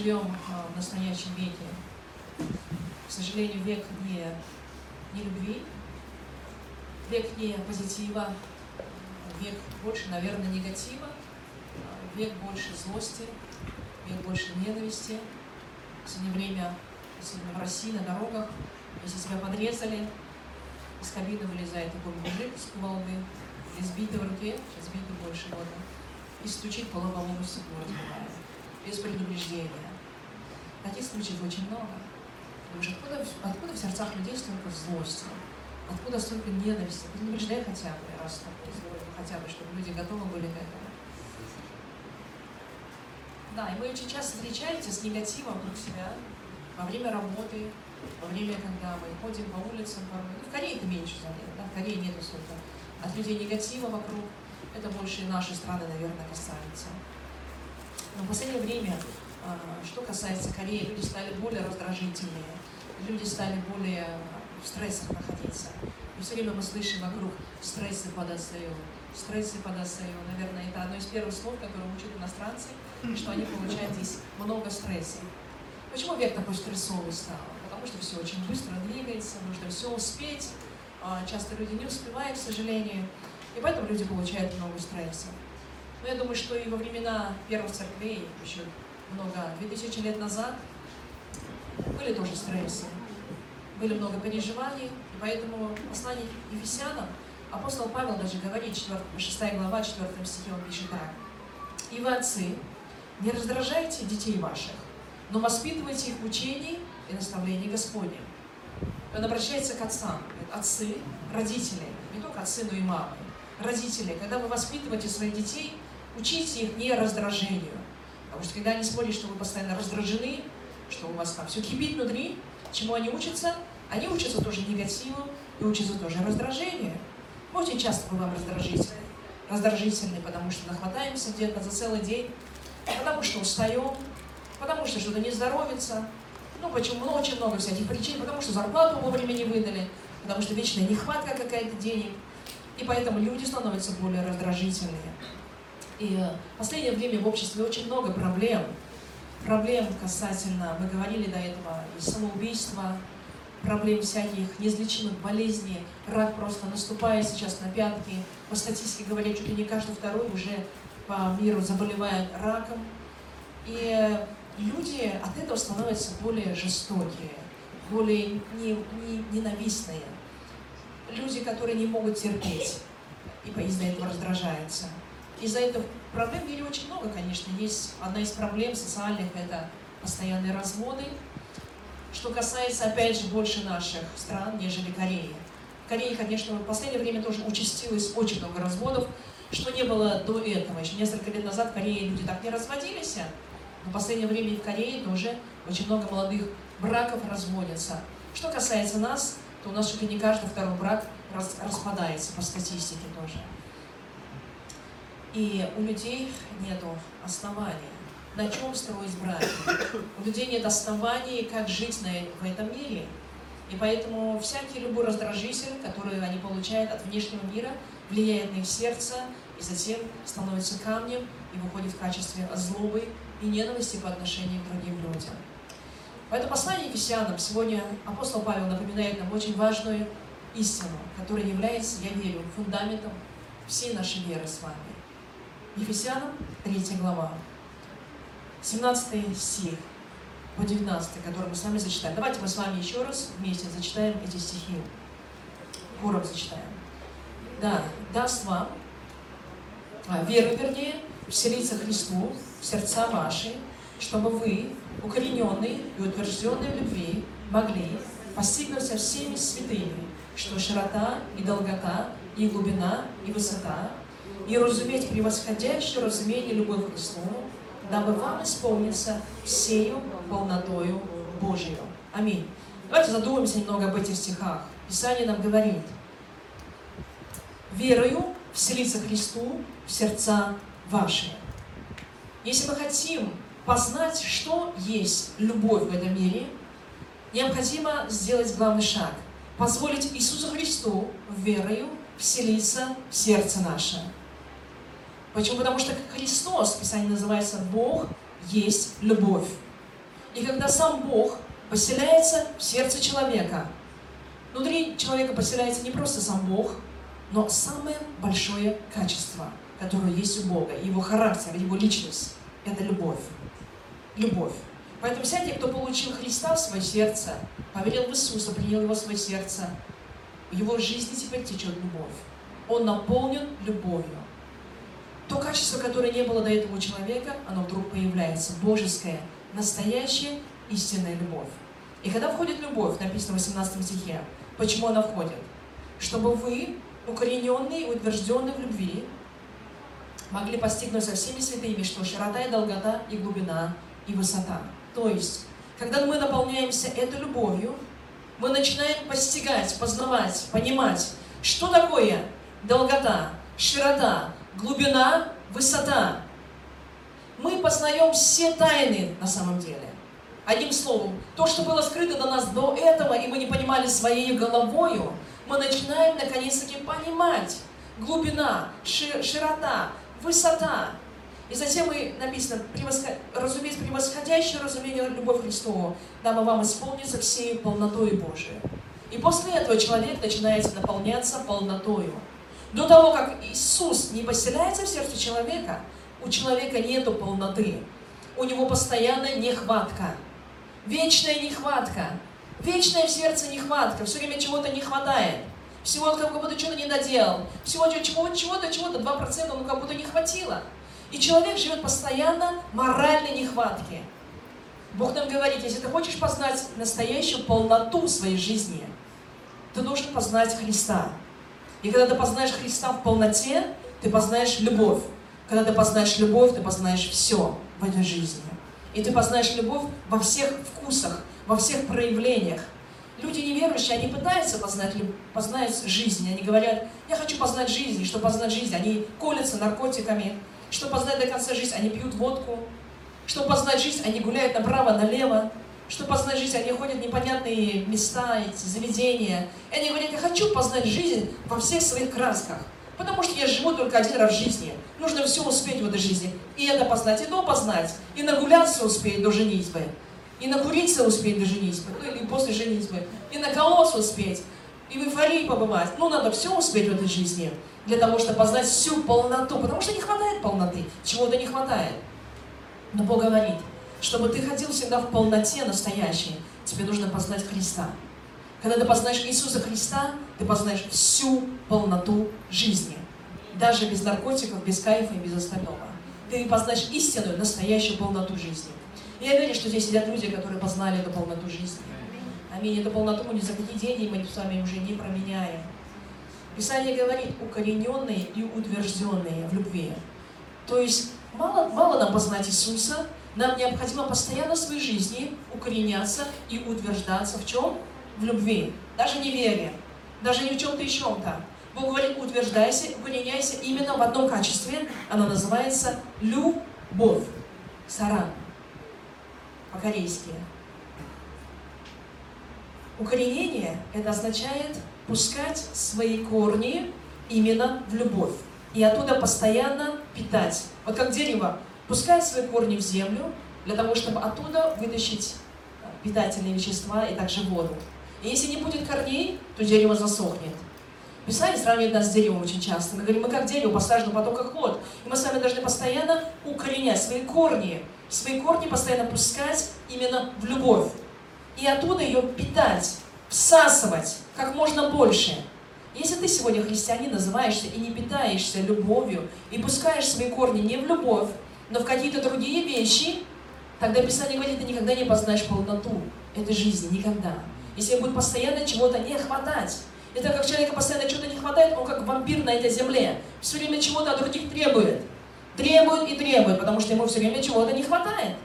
живем а, в настоящем веке. К сожалению, век не, не любви, век не позитива, век больше, наверное, негатива, век больше злости, век больше ненависти. Сегодня время, особенно в России, на дорогах, если себя подрезали, из кабины вылезает такой мужик с кувалды, избитый в руке, избитый больше года, и стучит по лобовому стеклу, разбивая, без предупреждения. Таких случаев очень много. Думаешь, откуда, откуда в сердцах людей столько злости? Откуда столько ненависти? Предупреждай хотя бы, раз хотя бы, чтобы люди готовы были к этому. Да, и мы очень часто встречаемся с негативом вокруг себя во время работы, во время, когда мы ходим по улицам. Порой. Ну, в Корее это меньше заметно, да? в Корее нету столько от людей негатива вокруг. Это больше и нашей страны, наверное, касается. Но в последнее время, что касается Кореи, люди стали более раздражительные, люди стали более в стрессах находиться. И все время мы слышим вокруг стрессы подостаю, стрессы подостаю. Наверное, это одно из первых слов, которые учат иностранцы, что они получают здесь много стресса. Почему век такой стрессовый стал? Потому что все очень быстро двигается, нужно все успеть. А, часто люди не успевают, к сожалению. И поэтому люди получают много стресса. Но я думаю, что и во времена первых церквей, еще много, 2000 лет назад, были тоже стрессы были много переживаний, и поэтому послание Ефесянам апостол Павел даже говорит, 4, 6 глава, 4 стихе, он пишет так. «И вы, отцы, не раздражайте детей ваших, но воспитывайте их в учении и наставлении Господнем». Он обращается к отцам, отцы, родители, не только отцы, но и мамы, родители, когда вы воспитываете своих детей, учите их не раздражению. Потому что когда они смотрят, что вы постоянно раздражены, что у вас там все кипит внутри, чему они учатся? Они учатся тоже негативу и учатся тоже раздражению. Мы очень часто бываем раздражительны. Раздражительны, потому что нахватаемся где-то за целый день, потому что устаем, потому что что-то не здоровится. Ну, почему? Ну, очень много всяких причин, потому что зарплату вовремя не выдали, потому что вечная нехватка какая-то денег. И поэтому люди становятся более раздражительные. И в последнее время в обществе очень много проблем. Проблем касательно, мы говорили до этого, и самоубийства, проблем всяких, неизлечимых болезней. Рак просто наступает сейчас на пятки. По статистике говорят, чуть ли не каждый второй уже по миру заболевает раком. И люди от этого становятся более жестокие, более не, не, ненавистные. Люди, которые не могут терпеть, и из-за этого раздражаются. Из-за этого проблем в мире очень много, конечно. Есть одна из проблем социальных – это постоянные разводы, что касается, опять же, больше наших стран, нежели Кореи. В Корее, конечно, в последнее время тоже участилось очень много разводов, что не было до этого. Еще несколько лет назад в Корее люди так не разводились, но в последнее время в Корее тоже очень много молодых браков разводятся. Что касается нас, то у нас чуть ли не каждый второй брак распадается по статистике тоже. И у людей нет оснований на чем строить брак. У людей нет оснований, как жить на, в этом мире. И поэтому всякий любой раздражитель, который они получают от внешнего мира, влияет на их сердце и затем становится камнем и выходит в качестве злобы и ненависти по отношению к другим людям. Поэтому послание Ефесянам сегодня апостол Павел напоминает нам очень важную истину, которая является, я верю, фундаментом всей нашей веры с вами. Ефесянам, 3 глава, 17 стих по 19, который мы с вами зачитаем. Давайте мы с вами еще раз вместе зачитаем эти стихи. Хором зачитаем. Да, даст вам, а, веру, вернее, вселиться Христу в сердца ваши, чтобы вы, укорененные и утвержденные в любви, могли постигнуть со всеми святыми, что широта и долгота, и глубина, и высота, и разуметь превосходящее разумение любовь к Христу, дабы вам исполниться всею полнотою Божию. Аминь. Давайте задумаемся немного об этих стихах. Писание нам говорит, верою вселиться Христу в сердца ваши. Если мы хотим познать, что есть любовь в этом мире, необходимо сделать главный шаг. Позволить Иисусу Христу верою вселиться в сердце наше. Почему? Потому что Христос, Писание называется Бог есть любовь. И когда сам Бог поселяется в сердце человека, внутри человека поселяется не просто сам Бог, но самое большое качество, которое есть у Бога, его характер, его личность, это любовь. Любовь. Поэтому те, кто получил Христа в свое сердце, поверил в Иисуса, принял его в свое сердце, в его жизни теперь течет любовь. Он наполнен любовью. То качество, которое не было до этого человека, оно вдруг появляется. Божеское, настоящая, истинная любовь. И когда входит любовь, написано в 18 стихе, почему она входит? Чтобы вы, укорененные и утвержденные в любви, могли постигнуть со всеми святыми, что широта и долгота, и глубина, и высота. То есть, когда мы наполняемся этой любовью, мы начинаем постигать, познавать, понимать, что такое долгота, широта, глубина, высота. Мы познаем все тайны на самом деле. Одним словом, то, что было скрыто до нас до этого, и мы не понимали своей головою, мы начинаем наконец-таки понимать глубина, широта, высота. И затем мы написано, превосход... разумеется, превосходящее разумение любовь Христову, дабы вам исполниться всей полнотой Божией. И после этого человек начинает наполняться полнотою. До того, как Иисус не поселяется в сердце человека, у человека нету полноты. У него постоянная нехватка. Вечная нехватка. Вечная в сердце нехватка. Все время чего-то не хватает. Всего как будто что-то не доделал. Всего чего-то, чего-то, чего-то, 2% ну как будто не хватило. И человек живет постоянно моральной нехватке. Бог нам говорит, если ты хочешь познать настоящую полноту своей жизни, ты должен познать Христа. И когда ты познаешь Христа в полноте, ты познаешь любовь. Когда ты познаешь любовь, ты познаешь все в этой жизни. И ты познаешь любовь во всех вкусах, во всех проявлениях. Люди неверующие, они пытаются познать, познать жизнь. Они говорят, я хочу познать жизнь. И чтобы познать жизнь, они колятся наркотиками. Чтобы познать до конца жизнь, они пьют водку. Чтобы познать жизнь, они гуляют направо-налево. Чтобы познать жизнь, они ходят в непонятные места, эти заведения. И они говорят, я хочу познать жизнь во всех своих красках. Потому что я живу только один раз в жизни. Нужно все успеть в этой жизни. И это познать, и то познать. И нагуляться успеть до женитьбы. И накуриться успеть до женитьбы. Ну или после женитьбы. И наколоться успеть. И в эйфории побывать. Ну, надо все успеть в этой жизни. Для того, чтобы познать всю полноту. Потому что не хватает полноты. Чего-то не хватает. Но Бог говорит, чтобы ты ходил всегда в полноте настоящей, тебе нужно познать Христа. Когда ты познаешь Иисуса Христа, ты познаешь всю полноту жизни. Даже без наркотиков, без кайфа и без остального. Ты познаешь истинную, настоящую полноту жизни. И я верю, что здесь сидят люди, которые познали эту полноту жизни. Аминь. Эту полноту мы ни за какие деньги мы с вами уже не променяем. Писание говорит, укорененные и утвержденные в любви. То есть мало, мало нам познать Иисуса, нам необходимо постоянно в своей жизни укореняться и утверждаться в чем? В любви. Даже не вере, даже не в чем-то еще-то. Бог говорит, утверждайся, укореняйся именно в одном качестве. Оно называется любовь. Саран. По-корейски. Укоренение – это означает пускать свои корни именно в любовь. И оттуда постоянно питать. Вот как дерево пускает свои корни в землю, для того, чтобы оттуда вытащить э, питательные вещества и также воду. И если не будет корней, то дерево засохнет. Писание сравнивает нас с деревом очень часто. Мы говорим, мы как дерево, посажено в потоках вод. И мы с вами должны постоянно укоренять свои корни. Свои корни постоянно пускать именно в любовь. И оттуда ее питать, всасывать как можно больше. Если ты сегодня христианин, называешься и не питаешься любовью, и пускаешь свои корни не в любовь, но в какие-то другие вещи, тогда Писание говорит, ты никогда не познаешь полноту этой жизни, никогда. Если будет постоянно чего-то не хватать. Это как человека постоянно чего-то не хватает, он как вампир на этой земле. Все время чего-то от других требует. Требует и требует, потому что ему все время чего-то не хватает.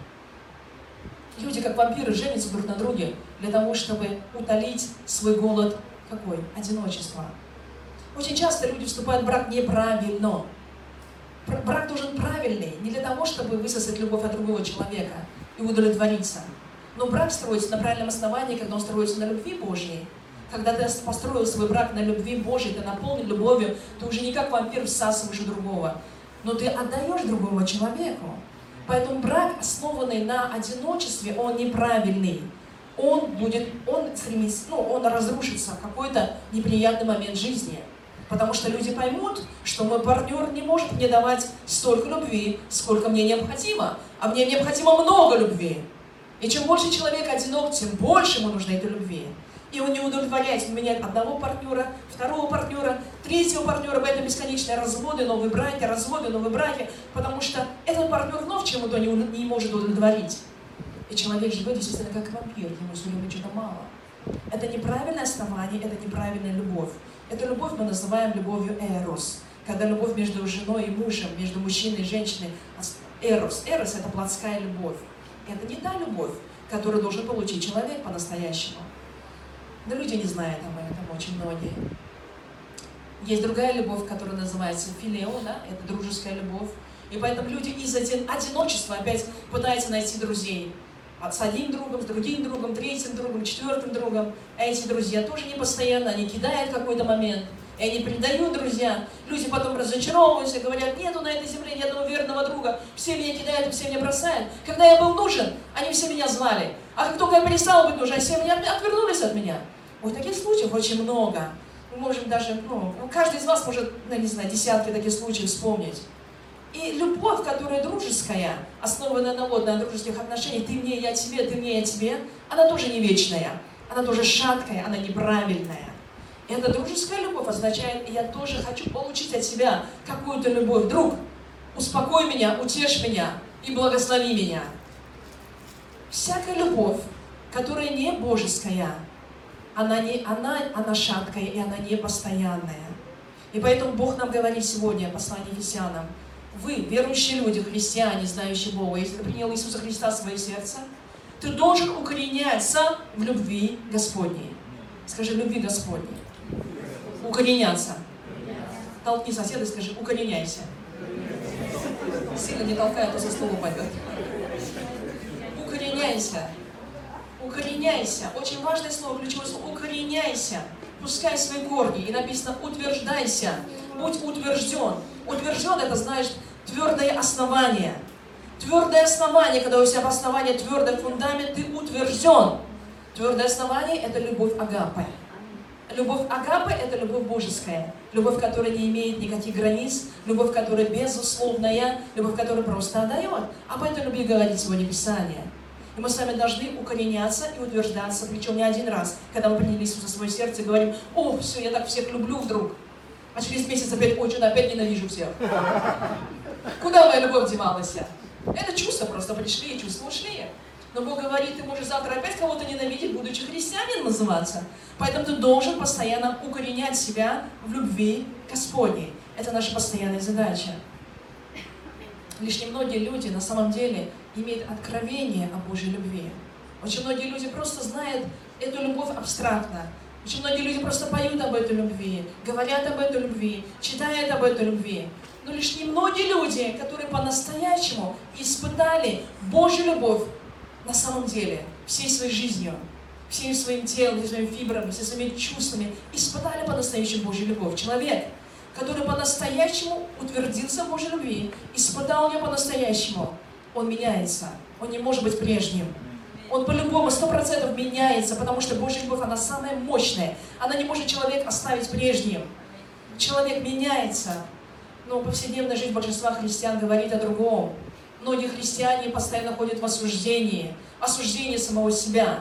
Люди, как вампиры, женятся друг на друге для того, чтобы утолить свой голод какой? Одиночество. Очень часто люди вступают в брак неправильно. Брак должен правильный, не для того, чтобы высосать любовь от другого человека и удовлетвориться. Но брак строится на правильном основании, когда он строится на любви Божьей. Когда ты построил свой брак на любви Божьей, ты наполнен любовью, ты уже не как вампир всасываешь другого, но ты отдаешь другому человеку. Поэтому брак, основанный на одиночестве, он неправильный. Он будет, он стремится, ну, он разрушится в какой-то неприятный момент жизни. Потому что люди поймут, что мой партнер не может мне давать столько любви, сколько мне необходимо. А мне необходимо много любви. И чем больше человек одинок, тем больше ему нужно этой любви. И он не удовлетворяет, он меняет одного партнера, второго партнера, третьего партнера, поэтому бесконечные разводы, новые браки, разводы, новые браки, потому что этот партнер вновь чему-то не, не может удовлетворить. И человек живет действительно как вампир, ему все время что-то мало. Это неправильное основание, это неправильная любовь. Эту любовь мы называем любовью эрос. Когда любовь между женой и мужем, между мужчиной и женщиной. Эрос. Эрос – это плотская любовь. Это не та любовь, которую должен получить человек по-настоящему. Но люди не знают об этом очень многие. Есть другая любовь, которая называется филео, да? это дружеская любовь. И поэтому люди из одиночества опять пытаются найти друзей. С одним другом, с другим другом, третьим другом, четвертым другом. А эти друзья тоже не постоянно, они кидают какой-то момент. И они предают друзья. Люди потом разочаровываются, говорят, нету на этой земле ни одного верного друга. Все меня кидают, все меня бросают. Когда я был нужен, они все меня звали. А как только я перестал быть нужен, все меня отвернулись от меня. Ой, таких случаев очень много. Мы можем даже, ну, каждый из вас может, ну, не знаю, десятки таких случаев вспомнить. И любовь, которая дружеская, основанная на, вот, на дружеских отношениях, ты мне, я тебе, ты мне, я тебе, она тоже не вечная. Она тоже шаткая, она неправильная. И эта дружеская любовь означает, я тоже хочу получить от тебя какую-то любовь. Друг, успокой меня, утешь меня и благослови меня. Всякая любовь, которая не божеская, она, не, она, она шаткая и она не постоянная. И поэтому Бог нам говорит сегодня, послание Ефесянам, вы, верующие люди, христиане, знающие Бога, если ты принял Иисуса Христа в свое сердце, ты должен укореняться в любви Господней. Скажи, любви Господней укореняться. Толкни соседа и скажи, укореняйся. Сильно не толкай, а то со стула упадет. Укореняйся. Укореняйся. Очень важное слово, ключевое слово. Укореняйся. Пускай свои корни. И написано, утверждайся. Будь утвержден. Утвержден, это знаешь, твердое основание. Твердое основание, когда у тебя основание твердый фундамент, ты утвержден. Твердое основание – это любовь Агапы. Любовь Агапы – это любовь божеская. Любовь, которая не имеет никаких границ. Любовь, которая безусловная. Любовь, которая просто отдает. Об этой любви говорит сегодня Писание. И мы с вами должны укореняться и утверждаться, причем не один раз, когда мы приняли Иисуса в свое сердце и говорим, о, все, я так всех люблю вдруг. А через месяц опять, ой, что опять ненавижу всех. Куда моя любовь девалась? Это чувства просто пришли, чувства ушли. Но Бог говорит, ты можешь завтра опять кого-то ненавидеть, будучи христианин называться. Поэтому ты должен постоянно укоренять себя в любви Господней. Это наша постоянная задача. Лишь немногие люди на самом деле имеют откровение о Божьей любви. Очень многие люди просто знают эту любовь абстрактно. Очень многие люди просто поют об этой любви, говорят об этой любви, читают об этой любви. Но лишь немногие люди, которые по-настоящему испытали Божью любовь на самом деле, всей своей жизнью, всем своим телом, всеми своими фибрами, всеми своими чувствами испытали по-настоящему Божью любовь. Человек, который по-настоящему утвердился в Божьей любви, испытал ее по-настоящему, он меняется. Он не может быть прежним. Он по-любому сто процентов меняется, потому что Божья любовь, она самая мощная. Она не может человек оставить прежним. Человек меняется. Но повседневная жизнь большинства христиан говорит о другом. Многие христиане постоянно ходят в осуждении, осуждение самого себя.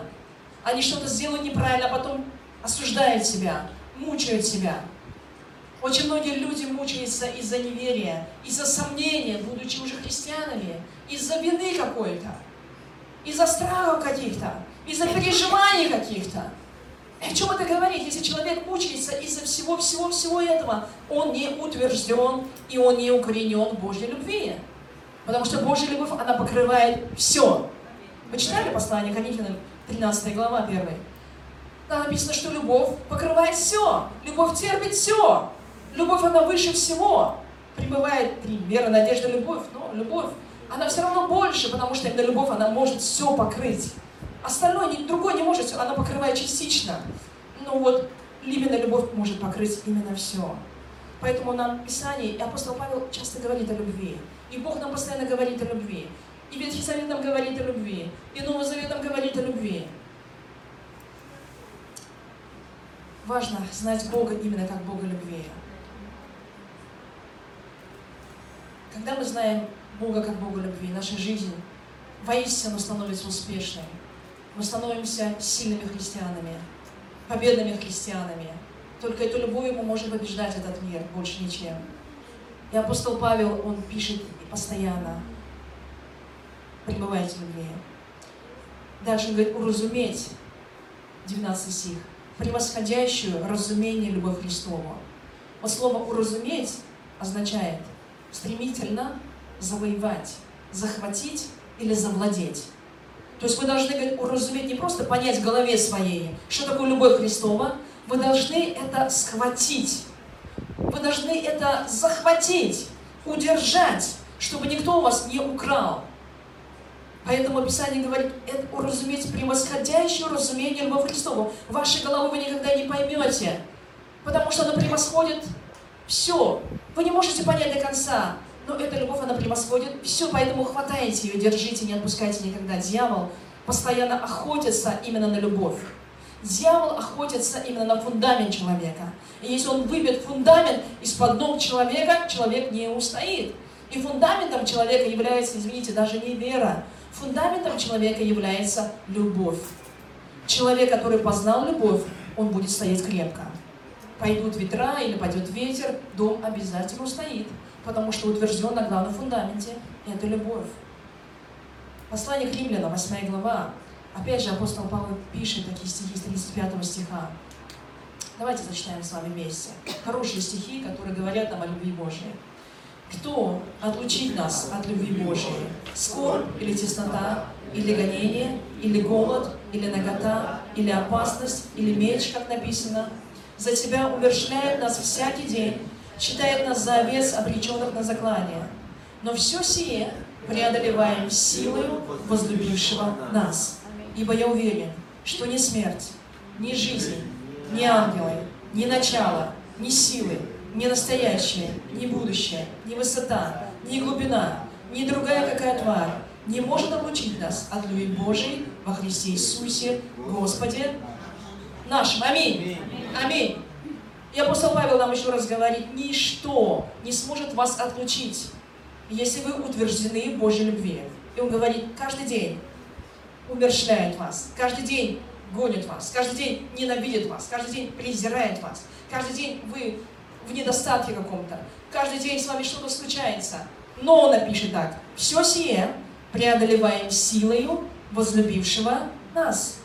Они что-то сделают неправильно, а потом осуждают себя, мучают себя. Очень многие люди мучаются из-за неверия, из-за сомнения, будучи уже христианами, из-за вины какой-то, из-за страхов каких-то, из-за переживаний каких-то. О чем это говорит? Если человек мучается из-за всего-всего-всего этого, он не утвержден и он не укоренен в Божьей любви. Потому что Божья любовь, она покрывает все. Вы читали послание Коринфянам, 13 глава 1? Там написано, что любовь покрывает все. Любовь терпит все. Любовь, она выше всего. Прибывает три вера, надежда, любовь. Но любовь, она все равно больше, потому что именно любовь, она может все покрыть. Остальное, другое не может, она покрывает частично. Но вот именно любовь может покрыть именно все. Поэтому нам Писание, и апостол Павел часто говорит о любви. И Бог нам постоянно говорит о любви. И Ветхий Завет нам говорит о любви, и Новый Завет нам говорит о любви. Важно знать Бога именно как Бога любви. Когда мы знаем Бога как Бога любви, наша жизнь воистину становится успешной. Мы становимся сильными христианами, победными христианами. Только эту любовь мы можем побеждать этот мир, больше ничем. И апостол Павел, он пишет постоянно, пребывайте в любви. Дальше он говорит, уразуметь, 19 стих, превосходящую разумение любовь Христову. Вот слово «уразуметь» означает стремительно завоевать, захватить или завладеть. То есть вы должны уразуметь, не просто понять в голове своей, что такое любовь Христова, вы должны это схватить, вы должны это захватить, удержать, чтобы никто у вас не украл. Поэтому Писание говорит, это уразуметь превосходящее разумение любовь Христову. Вашей головы вы никогда не поймете, потому что она превосходит все. Вы не можете понять до конца, но эта любовь, она превосходит все, поэтому хватайте ее, держите, не отпускайте никогда. Дьявол постоянно охотится именно на любовь. Дьявол охотится именно на фундамент человека. И если он выбьет фундамент из-под ног человека, человек не устоит. И фундаментом человека является, извините, даже не вера. Фундаментом человека является любовь. Человек, который познал любовь, он будет стоять крепко. Пойдут ветра или пойдет ветер, дом обязательно устоит, потому что утвержден на главном фундаменте – это любовь. Послание к римлянам, 8 глава, Опять же, апостол Павел пишет такие стихи с 35 стиха. Давайте зачитаем с вами вместе. Хорошие стихи, которые говорят нам о любви Божьей. Кто отлучит нас от любви Божьей? Скорбь или теснота, или гонение, или голод, или нагота, или опасность, или меч, как написано? За тебя умершляет нас всякий день, считает нас за овец, обреченных на заклание. Но все сие преодолеваем силою возлюбившего нас. Ибо я уверен, что ни смерть, ни жизнь, ни ангелы, ни начало, ни силы, ни настоящее, ни будущее, ни высота, ни глубина, ни другая какая тварь не может облучить нас от любви Божией во Христе Иисусе, Господе нашим. Аминь. Аминь. И апостол Павел нам еще раз говорит, ничто не сможет вас отлучить, если вы утверждены в Божьей любви. И он говорит, каждый день умерщвляет вас, каждый день гонит вас, каждый день ненавидит вас, каждый день презирает вас, каждый день вы в недостатке каком-то, каждый день с вами что-то случается. Но он напишет так, все сие преодолеваем силою возлюбившего нас.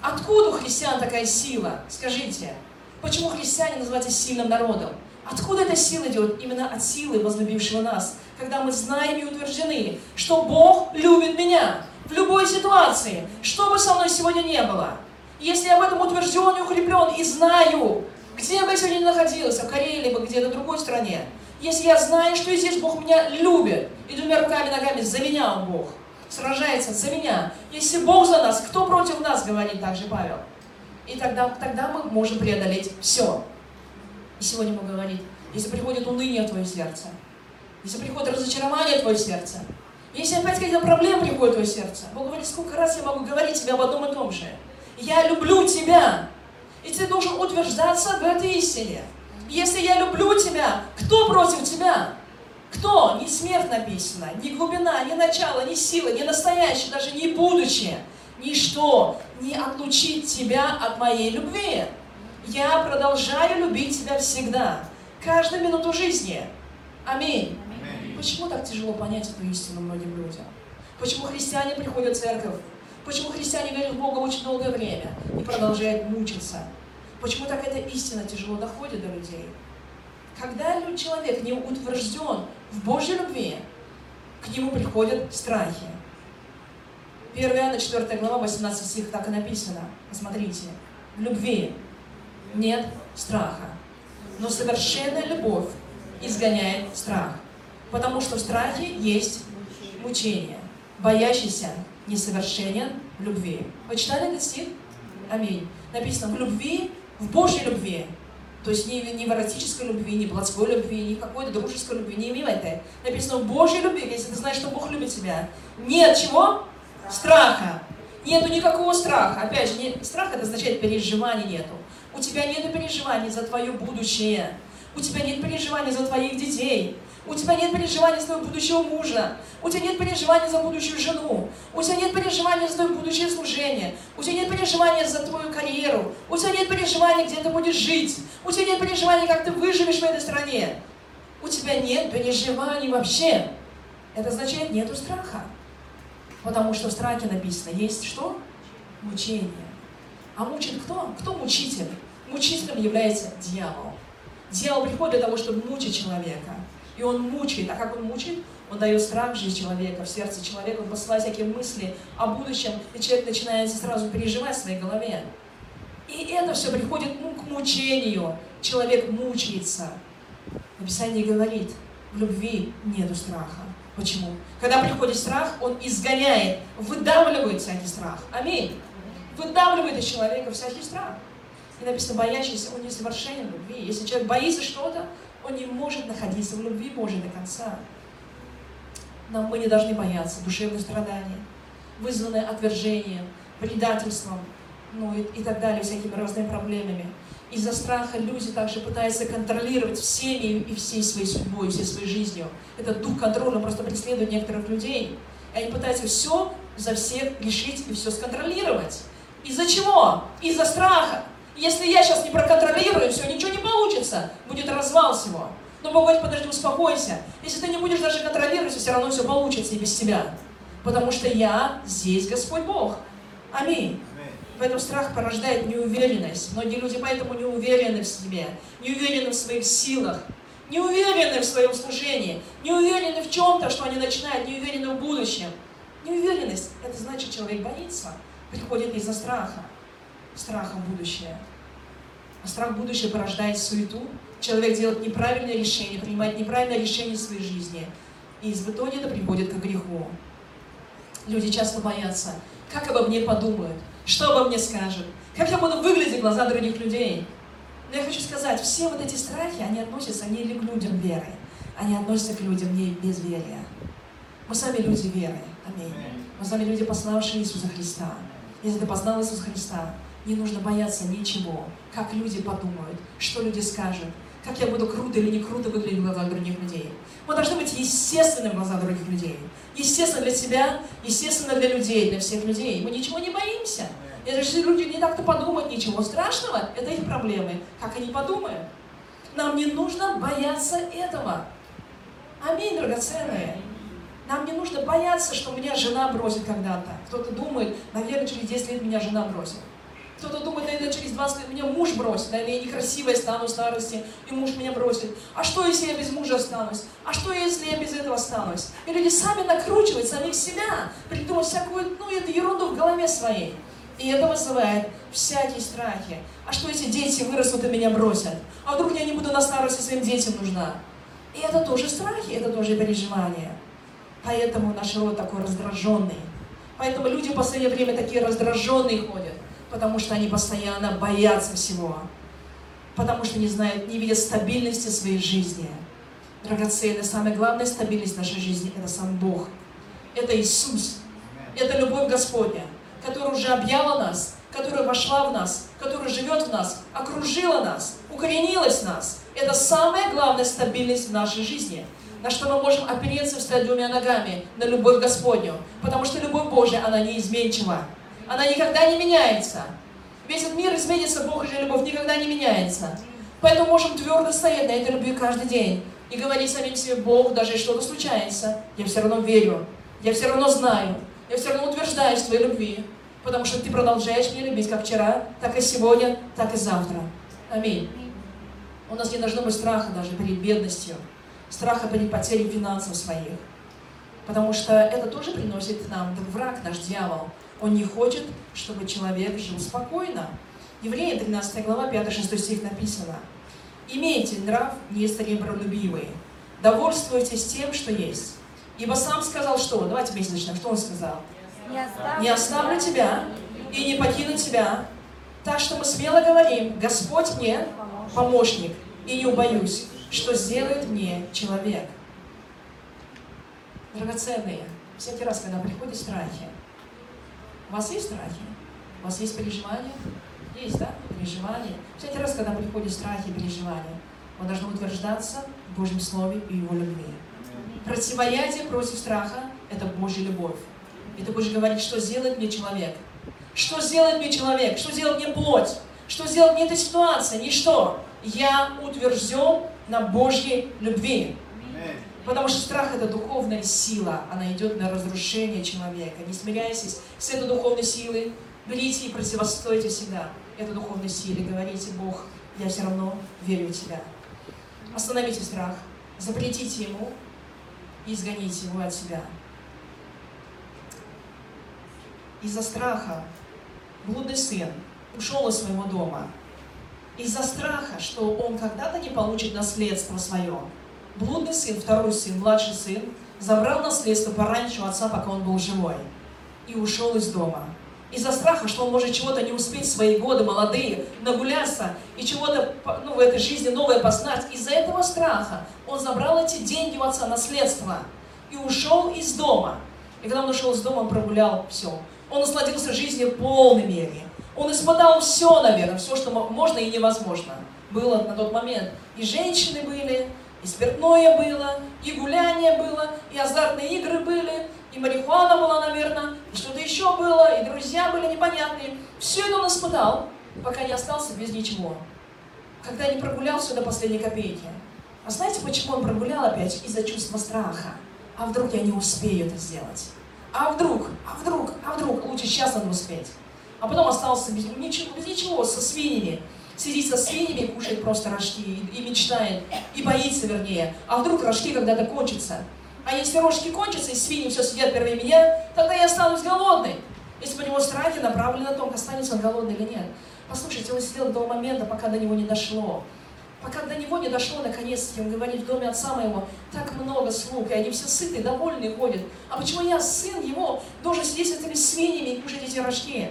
Откуда у христиан такая сила? Скажите, почему христиане называются сильным народом? Откуда эта сила идет? Именно от силы возлюбившего нас. Когда мы знаем и утверждены, что Бог любит меня, в любой ситуации, что бы со мной сегодня не было. Если я в этом утвержден и укреплен и знаю, где бы я сегодня находился, в Корее, либо где-то в другой стране, если я знаю, что здесь Бог меня любит, и двумя руками, ногами за меня Он Бог, сражается за меня. Если Бог за нас, кто против нас, говорит также Павел. И тогда, тогда мы можем преодолеть все. И сегодня Бог говорит, если приходит уныние в твое сердце, если приходит разочарование в твое сердце, если опять какие-то проблемы приходят в твое сердце, Бог говорит, сколько раз я могу говорить тебе об одном и том же. Я люблю тебя. И ты должен утверждаться в этой истине. Если я люблю тебя, кто против тебя? Кто? Не смерть написано, ни глубина, ни начало, ни сила, ни настоящее, даже не будущее. Ничто не отлучит тебя от моей любви. Я продолжаю любить тебя всегда, каждую минуту жизни. Аминь. Почему так тяжело понять эту истину многим людям? Почему христиане приходят в церковь? Почему христиане верят в Бога очень долгое время и продолжают мучиться? Почему так эта истина тяжело доходит до людей? Когда человек не утвержден в Божьей любви, к нему приходят страхи. 1 Иоанна 4 глава, 18 стих, так и написано. Посмотрите. В любви нет страха, но совершенная любовь изгоняет страх. Потому что в страхе есть мучение. Боящийся несовершенен в любви. Вы читали этот стих? Аминь. Написано, в любви, в Божьей любви То есть не, не в эротической любви, не плотской любви, не какой-то дружеской любви, не мимо этой. Написано в Божьей любви, если ты знаешь, что Бог любит тебя. Нет чего? Страха. Нету никакого страха. Опять же, не, страх это означает переживаний нету. У тебя нет переживаний за твое будущее. У тебя нет переживаний за твоих детей. У тебя нет переживаний за твоего будущего мужа. У тебя нет переживаний за будущую жену. У тебя нет переживаний за твое будущее служение. У тебя нет переживаний за твою карьеру. У тебя нет переживаний, где ты будешь жить. У тебя нет переживаний, как ты выживешь в этой стране. У тебя нет переживаний вообще. Это означает нету страха. Потому что в страхе написано, есть что? Мучение. А мучит кто? Кто мучитель? Мучителем является дьявол. Дьявол приходит для того, чтобы мучить человека. И он мучает. А как он мучает? Он дает страх в жизнь человека, в сердце человека, он посылает всякие мысли о будущем, и человек начинает сразу переживать в своей голове. И это все приходит ну, к мучению. Человек мучается. Написание говорит, в любви нету страха. Почему? Когда приходит страх, он изгоняет, выдавливает всякий страх. Аминь. Выдавливает из человека всякий страх. И написано, боящийся, он несовершенен в любви. Если человек боится что-то, он не может находиться в любви Божьей до конца. Нам мы не должны бояться душевных страданий, вызванные отвержением, предательством, ну и, и так далее, всякими разными проблемами. Из-за страха люди также пытаются контролировать всеми и всей своей судьбой, всей своей жизнью. Этот дух контроля просто преследует некоторых людей. И они пытаются все за всех решить и все сконтролировать. Из-за чего? Из-за страха. Если я сейчас не проконтролирую, все, ничего не получится. Будет развал всего. Но Бог говорит, подожди, успокойся. Если ты не будешь даже контролировать, все равно все получится и без тебя. Потому что я здесь Господь Бог. Аминь. Поэтому страх порождает неуверенность. Многие люди поэтому не уверены в себе, не уверены в своих силах, не уверены в своем служении, не уверены в чем-то, что они начинают, не уверены в будущем. Неуверенность – это значит, человек боится, приходит из-за страха, страха в будущее. А страх будущего порождает суету. Человек делает неправильное решение, принимает неправильное решение в своей жизни. И в итоге это приводит к греху. Люди часто боятся, как обо мне подумают, что обо мне скажут, как я буду выглядеть в глаза других людей. Но я хочу сказать, все вот эти страхи, они относятся не к людям веры, они относятся к людям не безверия. Мы сами люди веры. Аминь. Мы сами люди, пославшие Иисуса Христа. Если ты познал Иисуса Христа, не нужно бояться ничего. Как люди подумают, что люди скажут, как я буду круто или не круто выглядеть в глазах других людей. Мы должны быть естественным в глазах других людей. Естественно для себя, естественно для людей, для всех людей. Мы ничего не боимся. И если люди не так-то подумают, ничего страшного, это их проблемы. Как они подумают? Нам не нужно бояться этого. Аминь, драгоценные. Нам не нужно бояться, что меня жена бросит когда-то. Кто-то думает, наверное, через 10 лет меня жена бросит. Кто-то думает, наверное, через 20 лет меня муж бросит, наверное, я некрасивая стану в старости, и муж меня бросит. А что, если я без мужа останусь? А что, если я без этого останусь? И люди сами накручивают самих себя, придумывают всякую, ну, эту ерунду в голове своей. И это вызывает всякие страхи. А что, если дети вырастут и меня бросят? А вдруг я не буду на старости своим детям нужна? И это тоже страхи, это тоже переживания. Поэтому наш род такой раздраженный. Поэтому люди в последнее время такие раздраженные ходят потому что они постоянно боятся всего, потому что не знают, не видят стабильности своей жизни. Драгоценная, самая главная стабильность нашей жизни – это сам Бог. Это Иисус. Это любовь Господня, которая уже объяла нас, которая вошла в нас, которая живет в нас, окружила нас, укоренилась в нас. Это самая главная стабильность в нашей жизни, на что мы можем опереться, встать двумя ногами на любовь Господню, потому что любовь Божья, она неизменчива. Она никогда не меняется. Весь этот мир изменится, Бог и любовь никогда не меняется. Поэтому можем твердо стоять на этой любви каждый день и говорить самим себе, Бог, даже если что-то случается, я все равно верю, я все равно знаю, я все равно утверждаюсь в твоей любви, потому что ты продолжаешь меня любить как вчера, так и сегодня, так и завтра. Аминь. У нас не должно быть страха даже перед бедностью, страха перед потерей финансов своих, потому что это тоже приносит нам враг, наш дьявол. Он не хочет, чтобы человек жил спокойно. Евреи 13 глава, 5-6 стих написано. «Имейте нрав несребролюбивый, довольствуйтесь тем, что есть. Ибо сам сказал, что? Давайте вместе начнем. Что он сказал? Не оставлю, не оставлю тебя и не покину тебя. Так что мы смело говорим, Господь мне помощник, и не убоюсь, что сделает мне человек. Драгоценные, всякий раз, когда приходят страхи, у вас есть страхи? У вас есть переживания? Есть, да? Переживания. Всякий раз, когда приходят страхи и переживания, вы должны утверждаться в Божьем Слове и Его любви. Противоядие против страха – это Божья любовь. И ты будешь говорить, что сделает мне человек. Что сделает мне человек? Что сделает мне плоть? Что сделает мне эта ситуация? Ничто. Я утвержден на Божьей любви. Потому что страх – это духовная сила. Она идет на разрушение человека. Не смиряйтесь с этой духовной силой. Берите и противостойте всегда этой духовной силе. Говорите, Бог, я все равно верю в Тебя. Остановите страх. Запретите ему и изгоните его от себя. Из-за страха блудный сын ушел из своего дома. Из-за страха, что он когда-то не получит наследство свое. Блудный сын, второй сын, младший сын, забрал наследство пораньше у отца, пока он был живой. И ушел из дома. Из-за страха, что он может чего-то не успеть в свои годы молодые, нагуляться и чего-то ну, в этой жизни новое познать. Из-за этого страха он забрал эти деньги у отца, наследство, и ушел из дома. И когда он ушел из дома, он прогулял все. Он насладился жизнью в полной мере. Он испытал все, наверное, все, что можно и невозможно было на тот момент. И женщины были, и спиртное было, и гуляние было, и азартные игры были, и марихуана была, наверное, и что-то еще было, и друзья были непонятные. Все это он испытал, пока не остался без ничего. Когда не прогулял все до последней копейки. А знаете, почему он прогулял опять? Из-за чувства страха. А вдруг я не успею это сделать? А вдруг? А вдруг? А вдруг? Лучше сейчас надо успеть. А потом остался без ничего, без ничего со свиньями. Сидит со свиньями, кушает просто рожки и, и мечтает, и боится, вернее. А вдруг рожки когда-то кончатся? А если рожки кончатся, и свиньи все сидят первые меня, тогда я останусь голодной. Если бы него страхи направлены на том, останется он голодный или нет. Послушайте, он сидел до того момента, пока до него не дошло. Пока до него не дошло наконец-таки, он говорит, в доме отца моего так много слуг, и они все сытые, довольные ходят. А почему я, сын его, должен сидеть с этими свиньями и кушать эти рожки?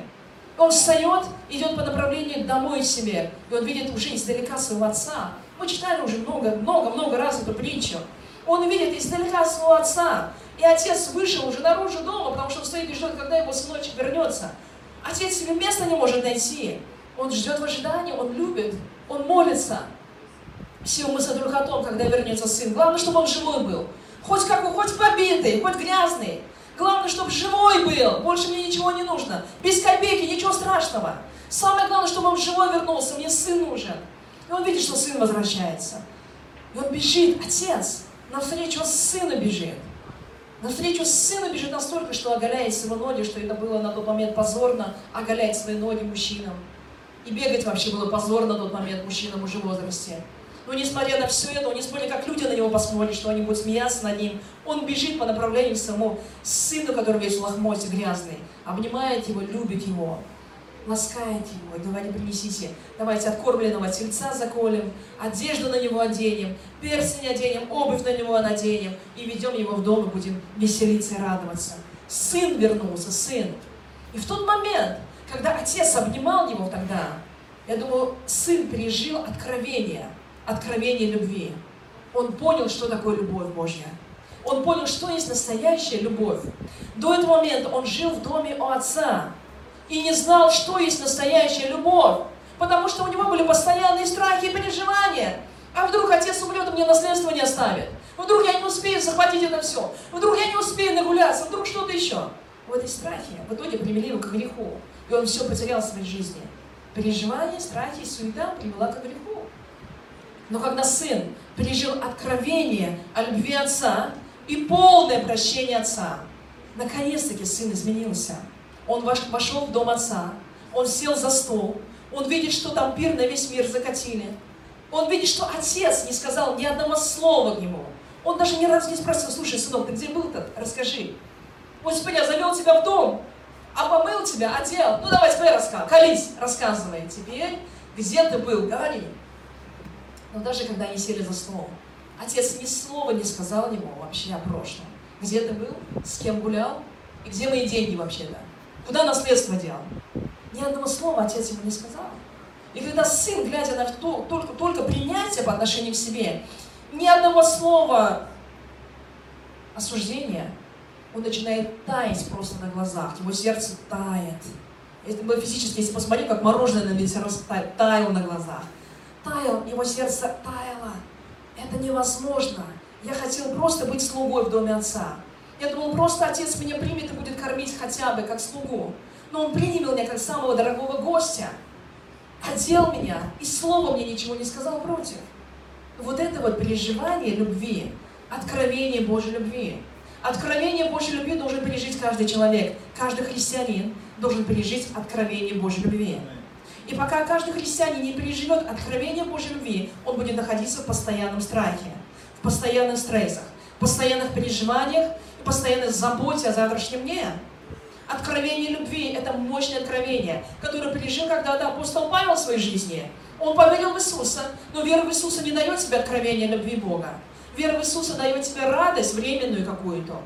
Он встает, идет по направлению домой себе, и он видит уже издалека своего отца. Мы читали уже много, много, много раз эту притчу. Он видит издалека своего отца, и отец вышел уже наружу дома, потому что он стоит и ждет, когда его сыночек вернется. Отец себе места не может найти. Он ждет в ожидании, он любит, он молится. Все мысли только о том, когда вернется сын. Главное, чтобы он живой был. Хоть как хоть побитый, хоть грязный. Главное, чтобы живой был. Больше мне ничего не нужно. Без копейки, ничего страшного. Самое главное, чтобы он живой вернулся. Мне сын нужен. И он видит, что сын возвращается. И он бежит. Отец навстречу сына бежит. Навстречу сына бежит настолько, что оголяет свои ноги, что это было на тот момент позорно, оголять свои ноги мужчинам. И бегать вообще было позорно на тот момент мужчинам уже в возрасте. Но несмотря на все это, несмотря как люди на него посмотрят, что они будут смеяться над ним, он бежит по направлению к своему сыну, который весь в лохмоте грязный, обнимает его, любит его, ласкает его говорит, принесите, давайте откормленного тельца заколем, одежду на него оденем, перстень оденем, обувь на него наденем и ведем его в дом и будем веселиться и радоваться. Сын вернулся, сын. И в тот момент, когда отец обнимал его тогда, я думаю, сын пережил откровение – откровение любви. Он понял, что такое любовь Божья. Он понял, что есть настоящая любовь. До этого момента он жил в доме у отца и не знал, что есть настоящая любовь, потому что у него были постоянные страхи и переживания. А вдруг отец умрет, и мне наследство не оставит? Вдруг я не успею захватить это все? Вдруг я не успею нагуляться? Вдруг что-то еще? Вот эти страхи в итоге привели его к греху. И он все потерял в своей жизни. Переживания, страхи и суета привела к греху. Но когда сын пережил откровение о любви отца и полное прощение отца, наконец-таки сын изменился. Он вошел в дом отца, он сел за стол, он видит, что там пир на весь мир закатили. Он видит, что отец не сказал ни одного слова к нему. Он даже ни разу не спросил, слушай, сынок, ты где был-то? Расскажи. Господи, я завел тебя в дом, а помыл тебя, одел. Ну давай теперь рассказывай. Колись, рассказывай. Теперь, где ты был? Говори. Но даже когда они сели за стол, отец ни слова не сказал ему вообще о прошлом. Где ты был, с кем гулял, и где мои деньги вообще-то? Куда наследство делал? Ни одного слова отец ему не сказал. И когда сын, глядя на то, только, только принятие по отношению к себе, ни одного слова осуждения, он начинает таять просто на глазах, его сердце тает. Это мы физически, если посмотреть, как мороженое на лице растает, таял на глазах. Таял, его сердце таяло. Это невозможно. Я хотел просто быть слугой в доме отца. Я думал, просто отец меня примет и будет кормить хотя бы как слугу. Но он принял меня как самого дорогого гостя. Одел меня и слова мне ничего не сказал против. Вот это вот переживание любви, откровение Божьей любви. Откровение Божьей любви должен пережить каждый человек. Каждый христианин должен пережить откровение Божьей любви. И пока каждый христианин не переживет откровение Божьей любви, он будет находиться в постоянном страхе, в постоянных стрессах, в постоянных переживаниях и постоянной заботе о завтрашнем дне. Откровение любви – это мощное откровение, которое пережил когда-то апостол Павел в своей жизни. Он поверил в Иисуса, но вера в Иисуса не дает тебе откровение любви Бога. Вера в Иисуса дает тебе радость временную какую-то.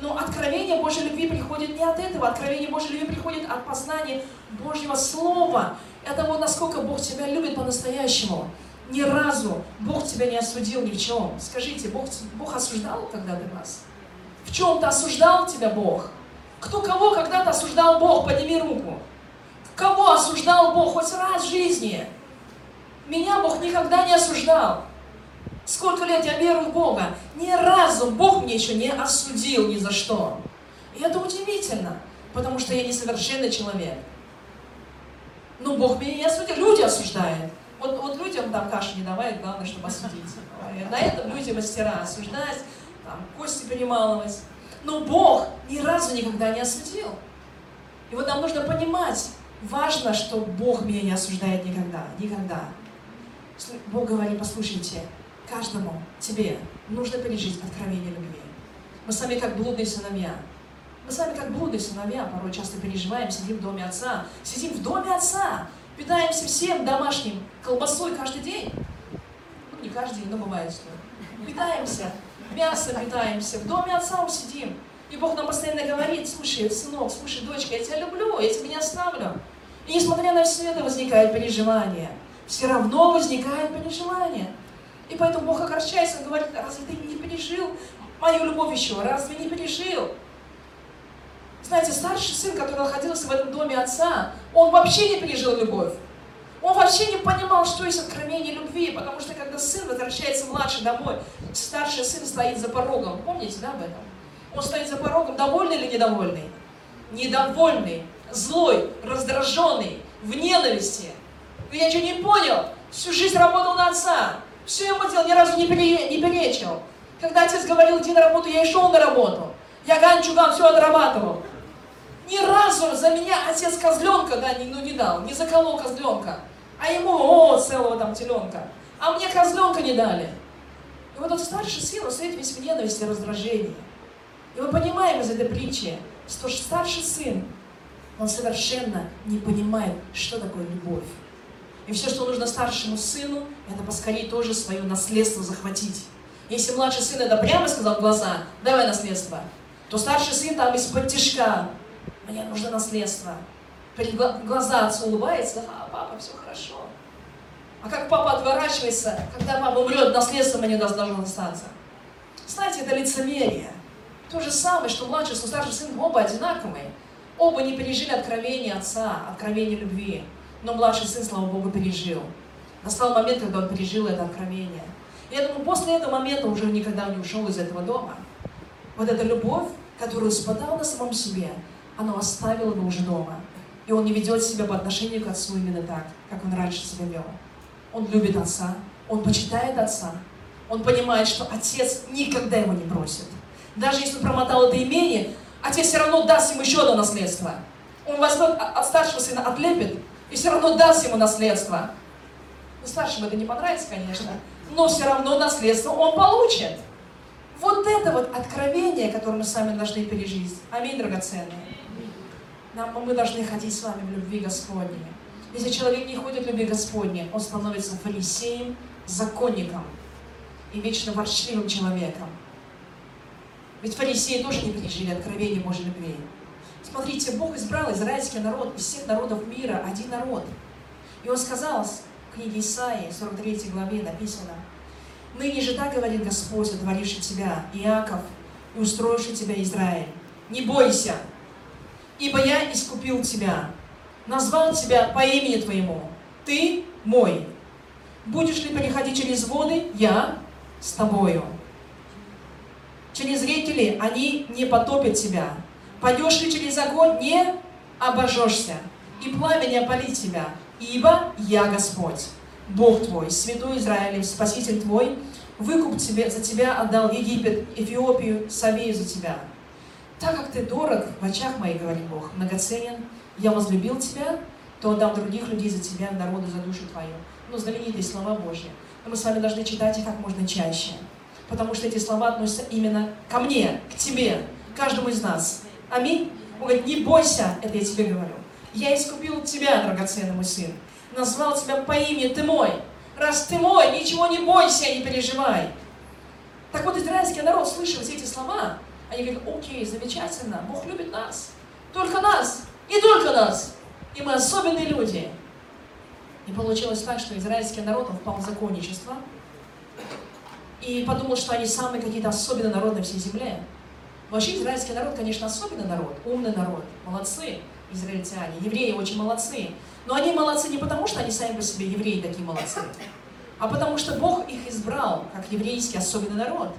Но откровение Божьей любви приходит не от этого. Откровение Божьей любви приходит от познания Божьего Слова. Это вот насколько Бог тебя любит по-настоящему. Ни разу Бог тебя не осудил ни в чем. Скажите, Бог, Бог осуждал когда-то вас? В чем-то осуждал тебя Бог? Кто кого когда-то осуждал Бог? Подними руку. Кого осуждал Бог хоть раз в жизни? Меня Бог никогда не осуждал. Сколько лет я верую в Бога, ни разу Бог мне еще не осудил ни за что. И это удивительно, потому что я несовершенный человек. Но Бог меня не осудил, люди осуждают. Вот, вот людям там каши не давай, главное, чтобы осудить. На этом люди мастера осуждать, там, кости перемалывать. Но Бог ни разу никогда не осудил. И вот нам нужно понимать, важно, что Бог меня не осуждает никогда, никогда. Бог говорит, послушайте, каждому тебе нужно пережить откровение любви. Мы сами как блудные сыновья. Мы сами как блудные сыновья порой часто переживаем, сидим в доме отца. Сидим в доме отца, питаемся всем домашним колбасой каждый день. Ну, не каждый день, но бывает, что питаемся, мясом питаемся, в доме отца сидим. И Бог нам постоянно говорит, слушай, сынок, слушай, дочка, я тебя люблю, я тебя не оставлю. И несмотря на все это возникает переживание, все равно возникает переживание. И поэтому Бог огорчается, он говорит, разве ты не пережил мою любовь еще? Разве не пережил? Знаете, старший сын, который находился в этом доме отца, он вообще не пережил любовь. Он вообще не понимал, что есть откровение любви, потому что когда сын возвращается младший домой, старший сын стоит за порогом. Помните, да, об этом? Он стоит за порогом, довольный или недовольный? Недовольный, злой, раздраженный, в ненависти. Я ничего не понял. Всю жизнь работал на отца. Все ему делал, ни разу не, пере, не перечил. Когда отец говорил, иди на работу, я и шел на работу. Я ган-чуган все отрабатывал. Ни разу за меня отец козленка да, ну, не дал, не заколол козленка. А ему, о, целого там теленка. А мне козленка не дали. И вот этот старший сын, он стоит весь в ненависти и раздражении. И мы понимаем из этой притчи, что старший сын, он совершенно не понимает, что такое любовь. И все, что нужно старшему сыну, это поскорее тоже свое наследство захватить. Если младший сын это прямо сказал в глаза, давай наследство, то старший сын там из-под тяжка, мне нужно наследство. Перед глаза отцу улыбается, а папа, все хорошо. А как папа отворачивается, когда папа умрет, наследство мне должно остаться. Знаете, это лицемерие. То же самое, что младший сын, старший сын, оба одинаковые. Оба не пережили откровение отца, откровение любви. Но младший сын, слава Богу, пережил. Настал момент, когда он пережил это откровение. И я думаю, после этого момента уже никогда не ушел из этого дома. Вот эта любовь, которую испытал на самом себе, она оставила его уже дома. И он не ведет себя по отношению к отцу именно так, как он раньше себя вел. Он любит отца, он почитает отца, он понимает, что отец никогда его не бросит. Даже если он промотал это имение, отец все равно даст ему еще одно наследство. Он возьмет от старшего сына, отлепит, и все равно даст ему наследство. Ну, старшим это не понравится, конечно, но все равно наследство он получит. Вот это вот откровение, которое мы сами должны пережить. Аминь, драгоценные. Нам, мы должны ходить с вами в любви Господней. Если человек не ходит в любви Господней, он становится фарисеем, законником и вечно ворчливым человеком. Ведь фарисеи тоже не пережили откровение Божьей любви. Смотрите, Бог избрал израильский народ из всех народов мира, один народ. И он сказал в книге Исаии, 43 главе написано, «Ныне же так говорит Господь, сотворивший тебя, Иаков, и устроивший тебя, Израиль. Не бойся, ибо я искупил тебя, назвал тебя по имени твоему. Ты мой. Будешь ли переходить через воды, я с тобою. Через реки ли они не потопят тебя. Пойдешь ли через огонь, не обожжешься, и пламя не опалит тебя, ибо я Господь, Бог твой, Святой Израилев, Спаситель твой, выкуп тебе, за тебя отдал Египет, Эфиопию, Савею за тебя. Так как ты дорог в очах моих, говорит Бог, многоценен, я возлюбил тебя, то отдам других людей за тебя, народу за душу твою. Ну, знаменитые слова Божьи. Но мы с вами должны читать их как можно чаще. Потому что эти слова относятся именно ко мне, к тебе, каждому из нас. Аминь. Он говорит, не бойся, это я тебе говорю. Я искупил тебя, драгоценный мой сын. Назвал тебя по имени, ты мой. Раз ты мой, ничего не бойся, не переживай. Так вот, израильский народ, слышал все эти слова, они говорят, окей, замечательно, Бог любит нас. Только нас, и только нас. И мы особенные люди. И получилось так, что израильский народ, он впал в законничество. И подумал, что они самые какие-то особенные народы на всей земле. Вообще израильский народ, конечно, особенный народ, умный народ, молодцы израильтяне, евреи очень молодцы. Но они молодцы не потому, что они сами по себе евреи такие молодцы, а потому что Бог их избрал, как еврейский особенный народ.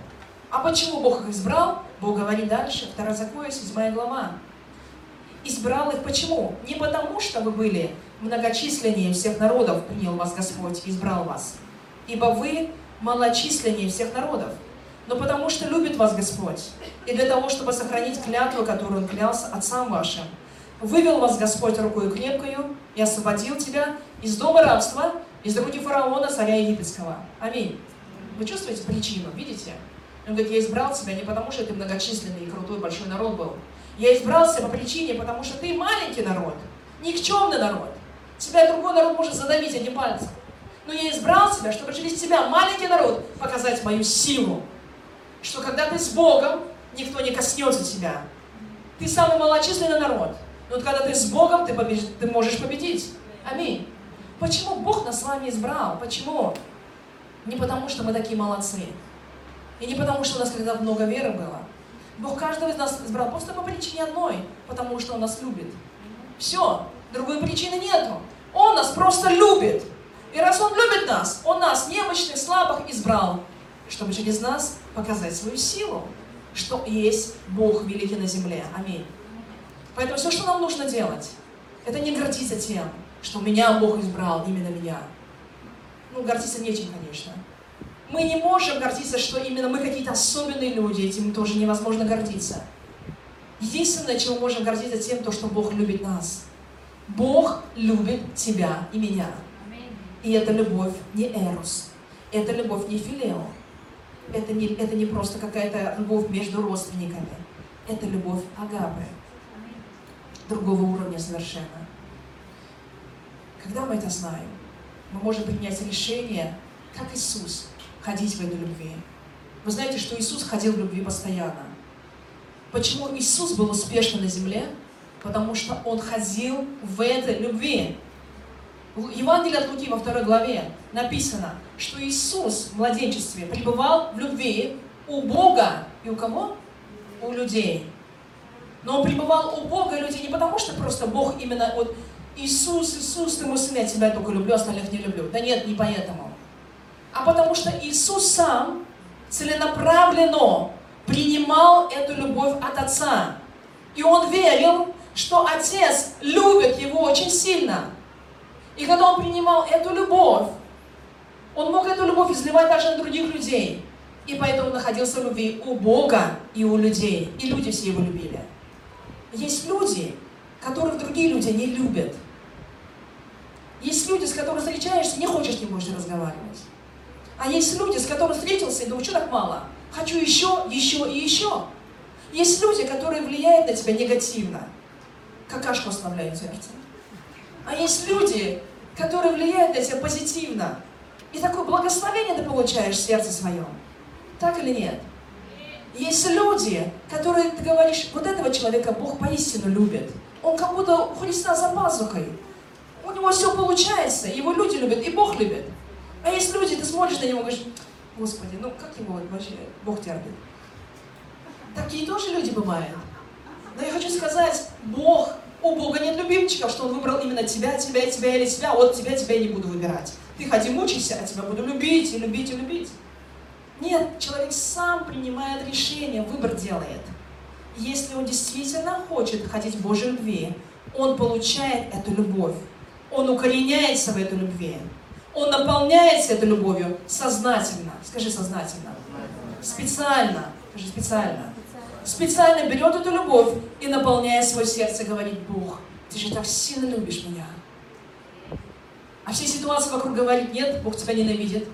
А почему Бог их избрал? Бог говорит дальше, Второзаконие, 7 глава. Избрал их почему? Не потому, что вы были многочисленнее всех народов, принял вас Господь, избрал вас. Ибо вы малочисленнее всех народов. Но потому что любит вас Господь. И для того, чтобы сохранить клятву, которую Он клялся отцам вашим – Вывел вас Господь рукой крепкою и освободил тебя из дома рабства, из руки фараона, царя египетского. Аминь. Вы чувствуете причину, видите? Он говорит, я избрал тебя не потому, что ты многочисленный и крутой большой народ был. Я избрался по причине, потому что ты маленький народ, никчемный народ. Тебя другой народ может задавить одним пальцем. Но я избрал тебя, чтобы через тебя, маленький народ, показать мою силу. Что когда ты с Богом, никто не коснется тебя. Ты самый малочисленный народ. Но вот когда ты с Богом, ты, побеж... ты можешь победить. Аминь. Почему Бог нас с вами избрал? Почему? Не потому, что мы такие молодцы. И не потому, что у нас когда много веры было. Бог каждого из нас избрал просто по причине одной, потому что Он нас любит. Все, другой причины нету. Он нас просто любит. И раз Он любит нас, Он нас, немощных, слабых, избрал, чтобы через нас показать свою силу, что есть Бог великий на земле. Аминь. Поэтому все, что нам нужно делать, это не гордиться тем, что меня Бог избрал, именно меня. Ну, гордиться нечем, конечно. Мы не можем гордиться, что именно мы какие-то особенные люди, этим тоже невозможно гордиться. Единственное, чего мы можем гордиться, тем, то, что Бог любит нас. Бог любит тебя и меня. И это любовь не Эрус, это любовь не Филео, это не, это не просто какая-то любовь между родственниками, это любовь Агапы другого уровня совершенно. Когда мы это знаем, мы можем принять решение, как Иисус, ходить в этой любви. Вы знаете, что Иисус ходил в любви постоянно. Почему Иисус был успешен на земле? Потому что Он ходил в этой любви. В Евангелии от Луки во второй главе написано, что Иисус в младенчестве пребывал в любви у Бога и у кого? У людей. Но он пребывал у Бога людей не потому, что просто Бог именно вот Иисус, Иисус, ты мой сын, я тебя только люблю, остальных не люблю. Да нет, не поэтому. А потому что Иисус сам целенаправленно принимал эту любовь от Отца. И он верил, что Отец любит его очень сильно. И когда он принимал эту любовь, он мог эту любовь изливать даже на других людей. И поэтому находился в любви у Бога и у людей. И люди все его любили. Есть люди, которых другие люди не любят. Есть люди, с которыми встречаешься, не хочешь ним больше разговаривать. А есть люди, с которыми встретился и думаешь, что так мало? Хочу еще, еще и еще. Есть люди, которые влияют на тебя негативно. Какашку оставляют сердце. А есть люди, которые влияют на тебя позитивно. И такое благословение ты получаешь в сердце своем. Так или нет? Есть люди, которые, ты говоришь, вот этого человека Бог поистину любит. Он как будто у Христа за пазухой. у него все получается, его люди любят, и Бог любит. А есть люди, ты смотришь на него и говоришь, Господи, ну как его вообще Бог терпит? Такие тоже люди бывают. Но я хочу сказать, Бог, у Бога нет любимчиков, что Он выбрал именно тебя, тебя, тебя или тебя, вот тебя, тебя я не буду выбирать. Ты ходи мучайся, а тебя буду любить и любить и любить. Нет, человек сам принимает решение, выбор делает. Если он действительно хочет ходить в Божьей любви, он получает эту любовь. Он укореняется в этой любви. Он наполняется этой любовью сознательно. Скажи сознательно. Специально. Скажи специально. Специально берет эту любовь и наполняет свое сердце, говорит, Бог, ты же так сильно любишь меня. А все ситуации вокруг говорит, нет, Бог тебя ненавидит.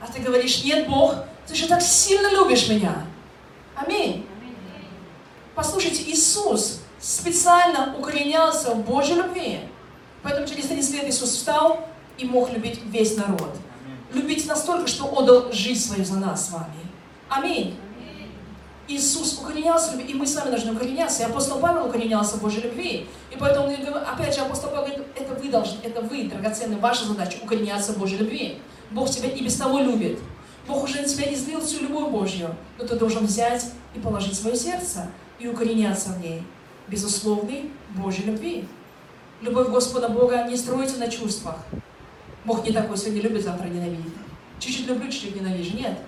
А ты говоришь, нет, Бог, ты же так сильно любишь меня. Аминь. Послушайте, Иисус специально укоренялся в Божьей любви. Поэтому через 30 лет Иисус встал и мог любить весь народ. Любить настолько, что отдал жизнь свою за нас с вами. Аминь. Иисус укоренялся в любви, и мы с вами должны укореняться. И апостол Павел укоренялся в Божьей любви. И поэтому, опять же, апостол Павел говорит, это вы должны, это вы, драгоценные, ваша задача, укореняться в Божьей любви. Бог тебя и без того любит. Бог уже на тебя излил всю любовь Божью, но ты должен взять и положить свое сердце и укореняться в ней. Безусловной Божьей любви. Любовь Господа Бога не строится на чувствах. Бог не такой, сегодня любит, завтра ненавидит. Чуть-чуть люблю, чуть-чуть ненавижу. Нет.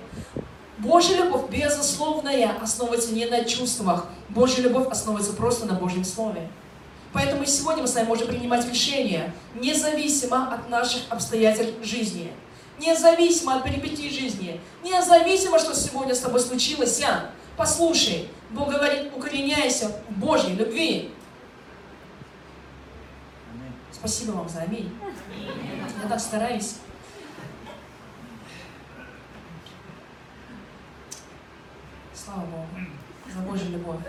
Божья любовь, безусловная, основывается не на чувствах. Божья любовь основывается просто на Божьем Слове. Поэтому сегодня мы с вами можем принимать решения, независимо от наших обстоятельств жизни, независимо от перипетий жизни, независимо, что сегодня с тобой случилось. Послушай, Бог говорит, укореняйся в Божьей любви. Спасибо вам за аминь. Я так стараюсь. Слава Богу за Божью любовь.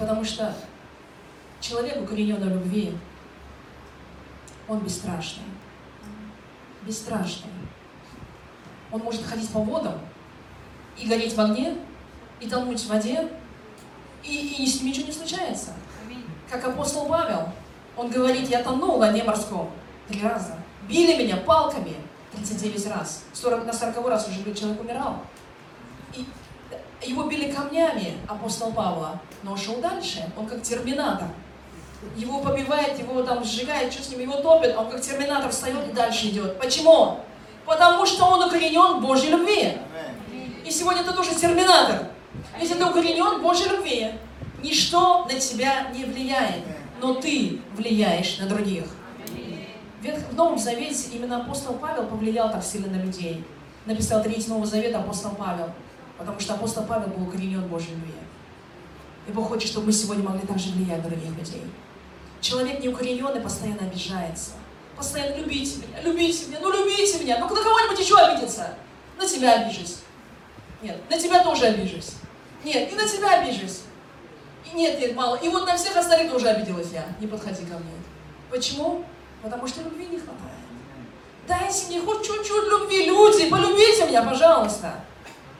Потому что человек, укорененный в любви, он бесстрашный. Бесстрашный. Он может ходить по водам и гореть в огне, и тонуть в воде, и, и с ним ничего не случается. Как апостол Павел, он говорит, я тонул на дне морском три раза. Били меня палками 39 раз. 40, на 40 раз уже человек умирал. И его били камнями, апостол Павла, но шел дальше. Он как терминатор. Его побивает, его там сжигает, что с ним, его топит, а он как терминатор встает и дальше идет. Почему? Потому что он укоренен в Божьей любви. И сегодня ты тоже терминатор. Если ты укоренен в Божьей любви, ничто на тебя не влияет, но ты влияешь на других. В Новом Завете именно апостол Павел повлиял так сильно на людей. Написал третий Новый Завет апостол Павел, потому что апостол Павел был укоренен Божьей любви. И Бог хочет, чтобы мы сегодня могли также влиять на других людей. Человек неукорененный постоянно обижается. Постоянно любите меня, любите меня, ну любите меня, ну на кого-нибудь еще обидеться. На тебя обижусь. Нет, на тебя тоже обижусь. Нет, и на тебя обижусь. Нет, нет, мало. И вот на всех остальных тоже обиделась я. Не подходи ко мне. Почему? Потому что любви не хватает. Дайте мне хоть чуть-чуть любви, люди, полюбите меня, пожалуйста.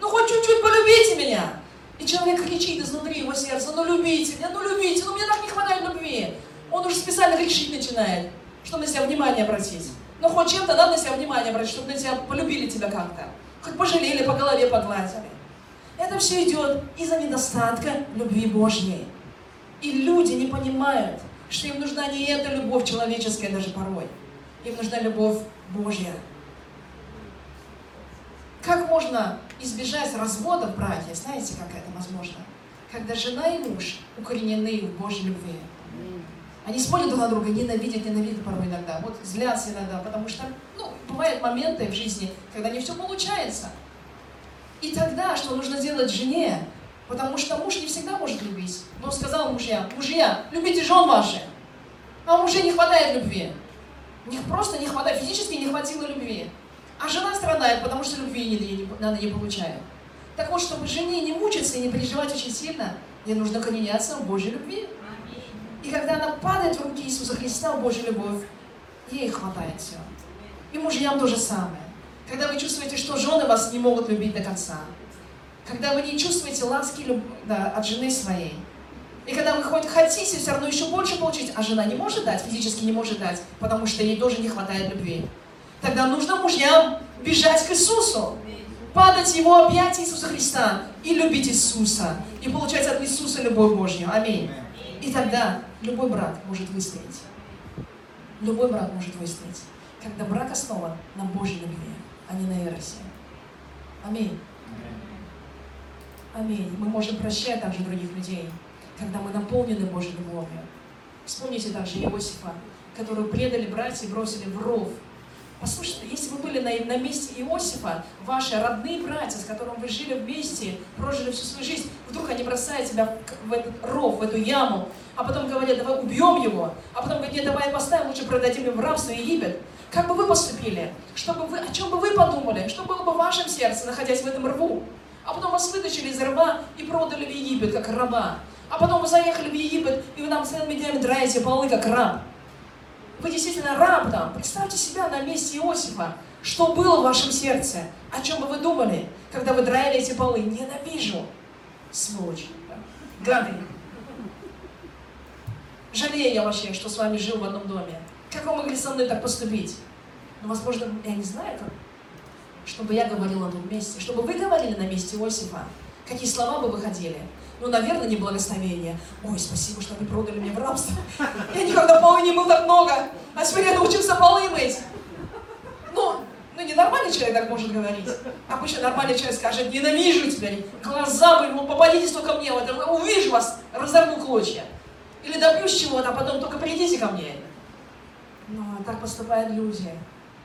Ну хоть чуть-чуть полюбите меня. И человек кричит изнутри его сердца, ну любите меня, ну любите, ну мне так не хватает любви. Он уже специально кричить начинает, чтобы на себя внимание обратить. Ну хоть чем-то надо на себя внимание обратить, чтобы на тебя полюбили тебя как-то. Хоть пожалели, по голове погладили. Это все идет из-за недостатка любви Божьей. И люди не понимают, что им нужна не эта любовь человеческая даже порой. Им нужна любовь Божья. Как можно избежать развода в браке? Знаете, как это возможно? Когда жена и муж укоренены в Божьей любви. Они смотрят друг на друга, ненавидят, ненавидят порой иногда. Вот злятся иногда, потому что, ну, бывают моменты в жизни, когда не все получается. И тогда что нужно делать жене? Потому что муж не всегда может любить. Но сказал мужья, мужья, любите жен ваших. А у мужей не хватает любви. У них просто не хватает, физически не хватило любви. А жена страдает, потому что любви не, не, она не получает. Так вот, чтобы жене не мучиться и не переживать очень сильно, ей нужно коненяться в Божьей любви. И когда она падает в руки Иисуса Христа в Божью любовь, ей хватает все. И мужьям то же самое. Когда вы чувствуете, что жены вас не могут любить до конца. Когда вы не чувствуете ласки да, от жены своей. И когда вы хоть хотите все равно еще больше получить, а жена не может дать, физически не может дать, потому что ей тоже не хватает любви, тогда нужно мужьям бежать к Иисусу, падать в Его объятия Иисуса Христа и любить Иисуса, и получать от Иисуса любовь Божью. Аминь. И тогда любой брак может выстоять. Любой брак может выстоять, когда брак основан на Божьей любви, а не на эросе. Аминь. Аминь. Мы можем прощать также других людей, когда мы наполнены Божьей любовью. Вспомните также Иосифа, которого предали братья и бросили в ров. Послушайте, если вы были на, на месте Иосифа, ваши родные братья, с которыми вы жили вместе, прожили всю свою жизнь, вдруг они бросают тебя в этот ров, в эту яму, а потом говорят, давай убьем его, а потом говорят, нет, давай поставим, лучше продадим его в рабство Египет. Как бы вы поступили? Чтобы вы, о чем бы вы подумали? Что было бы в вашем сердце, находясь в этом рву? А потом вас вытащили из рва и продали в Египет, как раба. А потом вы заехали в Египет, и вы нам целыми днями драете полы, как раб. Вы действительно раб там. Представьте себя на месте Иосифа. Что было в вашем сердце? О чем бы вы думали, когда вы драили эти полы? Ненавижу. Сволочь. Гады. Жалею я вообще, что с вами жил в одном доме. Как вы могли со мной так поступить? Ну, возможно, я не знаю, как, чтобы я говорила на том месте, чтобы вы говорили на месте Иосифа. Какие слова бы выходили? Ну, наверное, не благословение. Ой, спасибо, что вы продали меня в рабство. Я никогда полы не мыл так много, а сегодня я научился полы мыть. Ну, ну, нормальный человек так может говорить. Обычно нормальный человек скажет, ненавижу тебя, глаза вы, ну, попадитесь только мне, вот, увижу вас, разорву клочья. Или добьюсь чего-то, а потом только придите ко мне. Так поступают люди.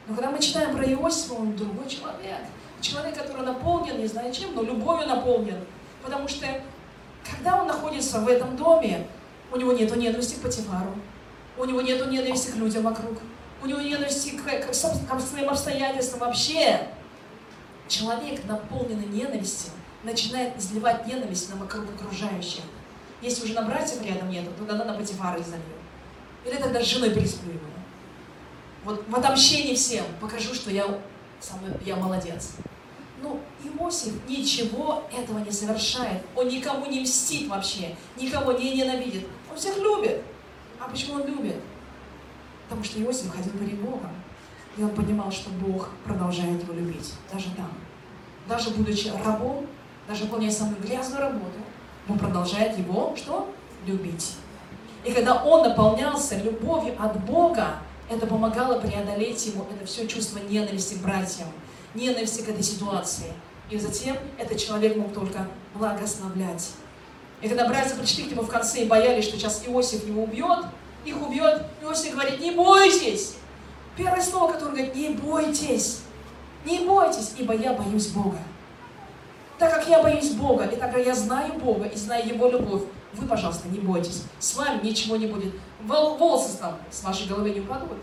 Но когда мы читаем про Иосифа, он другой человек. Человек, который наполнен, не знаю чем, но любовью наполнен. Потому что когда он находится в этом доме, у него нет ненависти к Патифару, у него нет ненависти к людям вокруг, у него ненависти к, к, к своим обстоятельствам вообще. Человек, наполненный ненавистью, начинает изливать ненависть на вокруг окружающих. Если уже на братьев рядом нету, то тогда на Патифара изолью. Или тогда с женой пересплю его. Вот в отомщении всем покажу, что я, самый, я молодец. Ну, Иосиф ничего этого не совершает. Он никому не мстит вообще, никого не ненавидит. Он всех любит. А почему он любит? Потому что Иосиф ходил перед Богом. И он понимал, что Бог продолжает его любить. Даже там. Даже будучи рабом, даже выполняя самую грязную работу, Бог продолжает его что? Любить. И когда он наполнялся любовью от Бога, это помогало преодолеть ему это все чувство ненависти к братьям, ненависти к этой ситуации. И затем этот человек мог только благословлять. И когда братья пришли к нему в конце и боялись, что сейчас Иосиф его убьет, их убьет, Иосиф говорит, не бойтесь. Первое слово, которое говорит, не бойтесь. Не бойтесь, ибо я боюсь Бога. Так как я боюсь Бога, и так как я знаю Бога и знаю Его любовь, вы, пожалуйста, не бойтесь. С вами ничего не будет. Волосы там с вашей головы не упадут.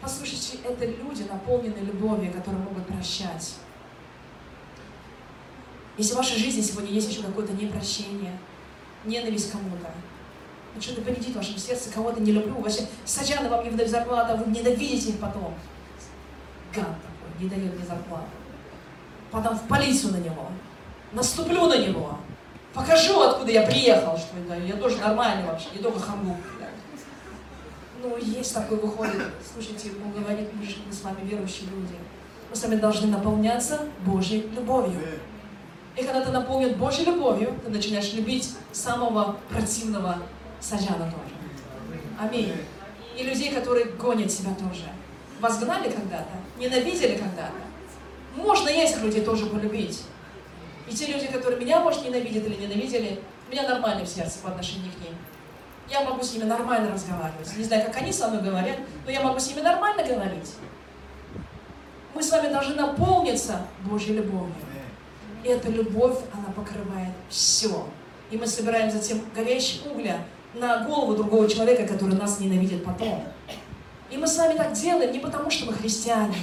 Послушайте, это люди, наполненные любовью, которые могут прощать. Если в вашей жизни сегодня есть еще какое-то непрощение, ненависть кому-то, ну что-то победит в вашем сердце, кого-то не люблю, вообще саджаны вам не выдают зарплату, вы ненавидите их потом. Гад такой, не дает мне зарплату. Потом в полицию на него, наступлю на него, покажу, откуда я приехал, что да, я тоже нормальный вообще, не только хамлу. Ну, есть такой выходит. Слушайте, он говорит, же мы с вами верующие люди. Мы с вами должны наполняться Божьей любовью. И когда ты наполнен Божьей любовью, ты начинаешь любить самого противного саджана тоже. Аминь. И людей, которые гонят себя тоже. Вас гнали когда-то? Ненавидели когда-то? Можно этих людей тоже полюбить. И те люди, которые меня, может, ненавидят или ненавидели, у меня нормально в сердце по отношению к ним. Я могу с ними нормально разговаривать. Не знаю, как они со мной говорят, но я могу с ними нормально говорить. Мы с вами должны наполниться Божьей любовью. И эта любовь, она покрывает все. И мы собираем затем горящие угля на голову другого человека, который нас ненавидит потом. И мы с вами так делаем не потому, что мы христиане.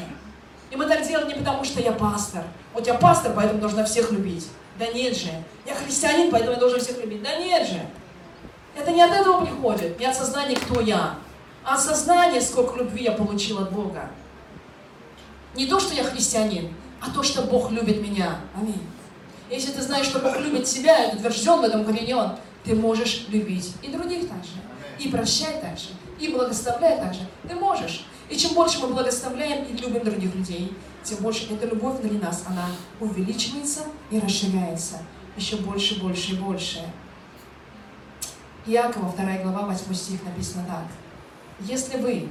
И мы так делаем не потому, что я пастор. Вот я пастор, поэтому должна всех любить. Да нет же. Я христианин, поэтому я должен всех любить. Да нет же. Это не от этого приходит, не от сознания, кто я, а от сознания, сколько любви я получил от Бога. Не то, что я христианин, а то, что Бог любит меня. Аминь. Если ты знаешь, что Бог любит тебя, и утвержден в этом укоренен, ты можешь любить и других также, и прощать также, и благословлять также. Ты можешь. И чем больше мы благословляем и любим других людей, тем больше эта любовь внутри нас, она увеличивается и расширяется еще больше, больше и больше. Иакова, 2 глава, 8 стих написано так. Если вы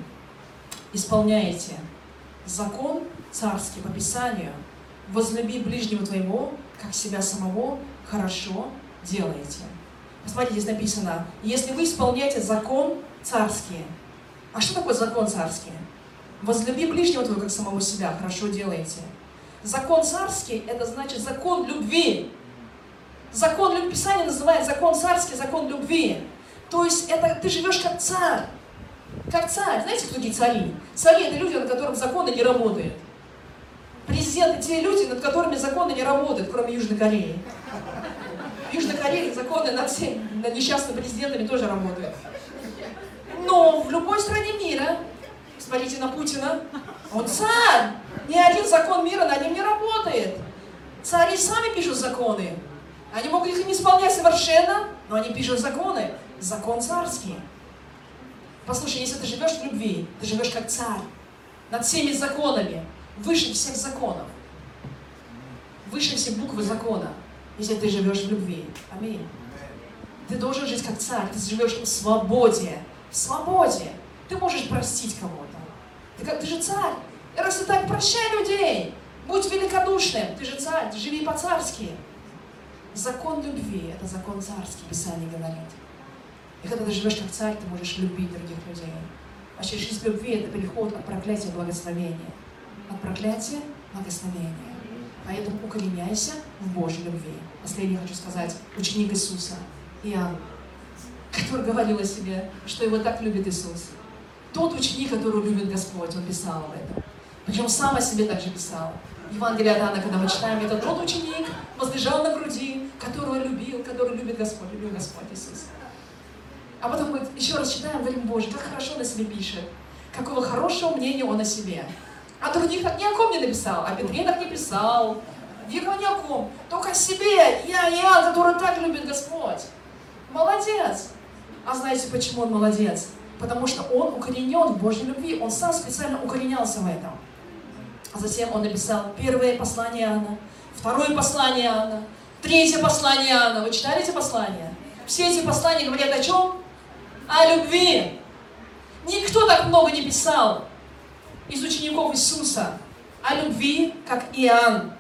исполняете закон царский по Писанию, возлюби ближнего твоего, как себя самого, хорошо делаете. Посмотрите, здесь написано, если вы исполняете закон царский. А что такое закон царский? Возлюби ближнего твоего, как самого себя, хорошо делаете. Закон царский – это значит закон любви. Закон любви, Писание называет закон царский, закон любви. То есть это ты живешь как царь. Как царь. Знаете, кто такие цари? Цари – это люди, над которыми законы не работают. Президенты – те люди, над которыми законы не работают, кроме Южной Кореи. В Южной Корее законы над, всеми, над несчастными президентами тоже работают. Но в любой стране мира, смотрите на Путина, он царь. Ни один закон мира над ним не работает. Цари сами пишут законы. Они могут их не исполнять совершенно, но они пишут законы. Закон царский. Послушай, если ты живешь в любви, ты живешь как царь, над всеми законами, выше всех законов, выше всех буквы закона, если ты живешь в любви. Аминь. Ты должен жить как царь, ты живешь в свободе. В свободе. Ты можешь простить кого-то. Ты, как, ты же царь. И раз ты так, прощай людей. Будь великодушным. Ты же царь, живи по-царски. Закон любви – это закон царский, Писание говорит. И когда ты живешь как царь, ты можешь любить других людей. Вообще жизнь любви – это переход от проклятия к благословению. От проклятия к благословению. Поэтому укореняйся в Божьей любви. Последнее хочу сказать. Ученик Иисуса, Иоанн, который говорил о себе, что его так любит Иисус. Тот ученик, которого любит Господь, он писал об этом. Причем сам о себе также писал. Евангелие от Иоанна, когда мы читаем, это тот ученик, возлежал на груди, которого любил, который любит Господь, любил Господь Иисус. А потом мы еще раз читаем, говорим, Боже, как хорошо он о себе пишет. Какого хорошего мнения он о себе. А других ни о ком не написал, о Петре так не писал, Никого ни о ком, только о себе. Я, я, который так любит Господь. Молодец. А знаете, почему он молодец? Потому что он укоренен в Божьей любви. Он сам специально укоренялся в этом. Затем он написал первое послание Иоанна, второе послание Иоанна, третье послание Иоанна. Вы читали эти послания? Все эти послания говорят о чем? О любви. Никто так много не писал из учеников Иисуса о любви, как Иоанн.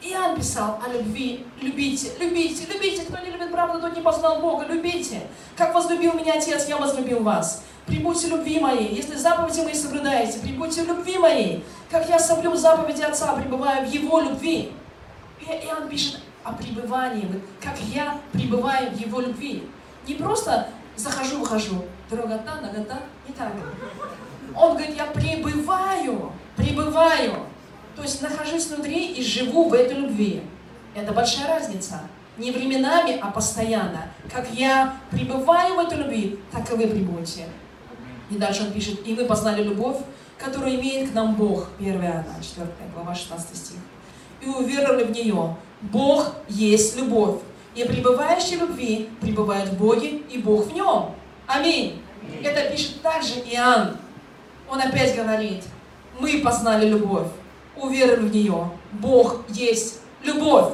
Иоанн писал о любви. Любите, любите, любите. Кто не любит правду, тот не познал Бога. Любите. Как возлюбил меня Отец, я возлюбил вас. Прибудьте любви моей. Если заповеди мои соблюдаете, прибудьте любви моей. Как я соблюл заповеди Отца, пребываю в Его любви. И Иоанн пишет о пребывании. Как я пребываю в Его любви. Не просто захожу, выхожу. Дорогота, нагота. Не так. Он говорит, я пребываю, пребываю. То есть нахожусь внутри и живу в этой любви. Это большая разница. Не временами, а постоянно. Как я пребываю в этой любви, так и вы прибудете. И дальше он пишет, и вы познали любовь, которую имеет к нам Бог. 1 Иоанна, 4 глава, 16 стих. И уверовали в нее. Бог есть любовь. И пребывающий в любви пребывает в Боге, и Бог в нем. Аминь. Это пишет также Иоанн. Он опять говорит, мы познали любовь уверовали в нее. Бог есть любовь.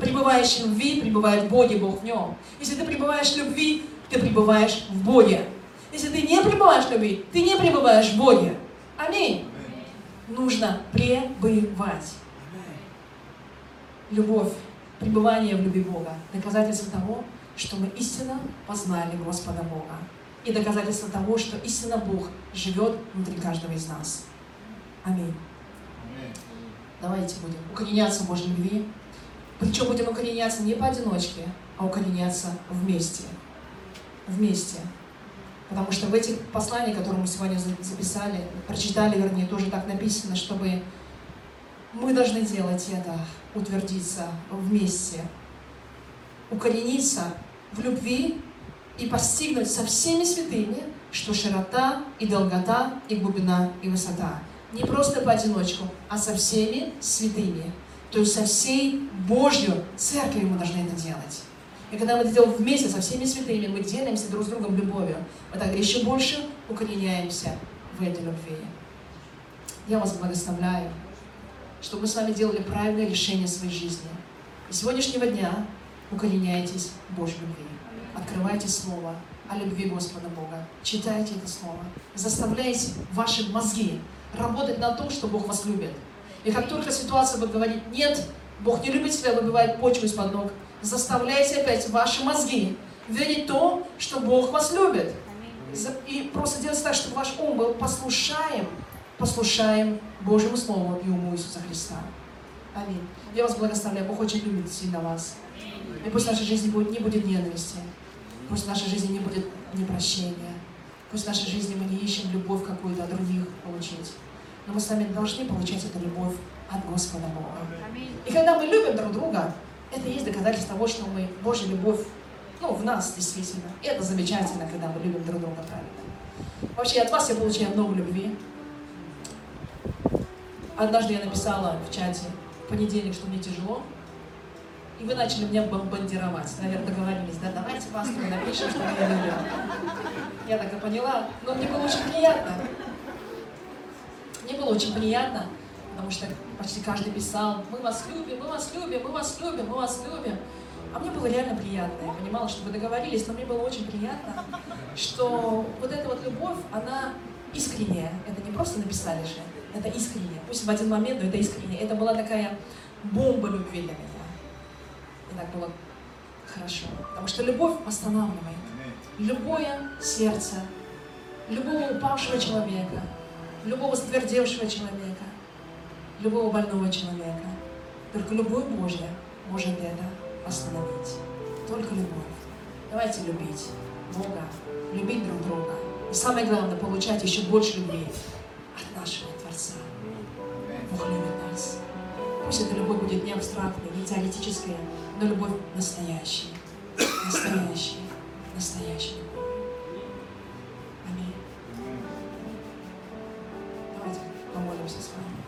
Пребывающий в любви, пребывает в Боге, Бог в нем. Если ты пребываешь в любви, ты пребываешь в Боге. Если ты не пребываешь в любви, ты не пребываешь в Боге. Аминь. Нужно пребывать. Любовь, пребывание в любви Бога. Доказательство того, что мы истинно познали Господа Бога. И доказательство того, что истинно Бог живет внутри каждого из нас. Аминь. Давайте будем укореняться в Божьей любви. Причем будем укореняться не поодиночке, а укореняться вместе. Вместе. Потому что в этих посланиях, которые мы сегодня записали, прочитали, вернее, тоже так написано, чтобы мы должны делать это, утвердиться вместе, укорениться в любви и постигнуть со всеми святыми, что широта и долгота, и глубина, и высота не просто поодиночку, а со всеми святыми. То есть со всей Божью церковью мы должны это делать. И когда мы это делаем вместе со всеми святыми, мы делимся друг с другом любовью, мы тогда еще больше укореняемся в этой любви. Я вас благословляю, чтобы мы с вами делали правильное решение своей жизни. И с сегодняшнего дня укореняйтесь в Божьей любви. Открывайте Слово о любви Господа Бога. Читайте это Слово. Заставляйте ваши мозги работать на то, что Бог вас любит. И как только ситуация будет говорить «нет», Бог не любит тебя, выбивает почву из-под ног, заставляйте опять ваши мозги верить то, что Бог вас любит. И просто делать так, чтобы ваш ум был послушаем, послушаем Божьему Слову и уму Иисуса Христа. Аминь. Я вас благословляю. Бог очень любит сильно вас. И пусть в нашей жизни будет, не будет ненависти. Пусть в нашей жизни не будет непрощения. Пусть в нашей жизни мы не ищем любовь какую-то от других получить. Но мы с вами должны получать эту любовь от Господа Бога. И когда мы любим друг друга, это есть доказательство того, что мы, Божья любовь, ну, в нас действительно. И это замечательно, когда мы любим друг друга правильно. Вообще, от вас я получаю много любви. Однажды я написала в чате в понедельник, что мне тяжело, и вы начали меня бомбардировать. Наверное, договорились, да, давайте пастору напишем, что я люблю. Я так и поняла, но мне было очень приятно. Мне было очень приятно, потому что почти каждый писал, мы вас любим, мы вас любим, мы вас любим, мы вас любим. А мне было реально приятно. Я понимала, что вы договорились, но мне было очень приятно, что вот эта вот любовь, она искренняя. Это не просто написали же, это искренне. Пусть в один момент, но это искренне. Это была такая бомба любви для меня. И так было хорошо. Потому что любовь останавливает. Любое сердце, любого упавшего человека, любого ствердевшего человека, любого больного человека. Только любовь Божья может это остановить. Только любовь. Давайте любить Бога, любить друг друга. И самое главное, получать еще больше любви от нашего Творца. Бог любит нас. Пусть эта любовь будет не абстрактной, не теоретическая, но любовь настоящая. Настоящая. Настоящая. Аминь. Давайте помолимся с вами.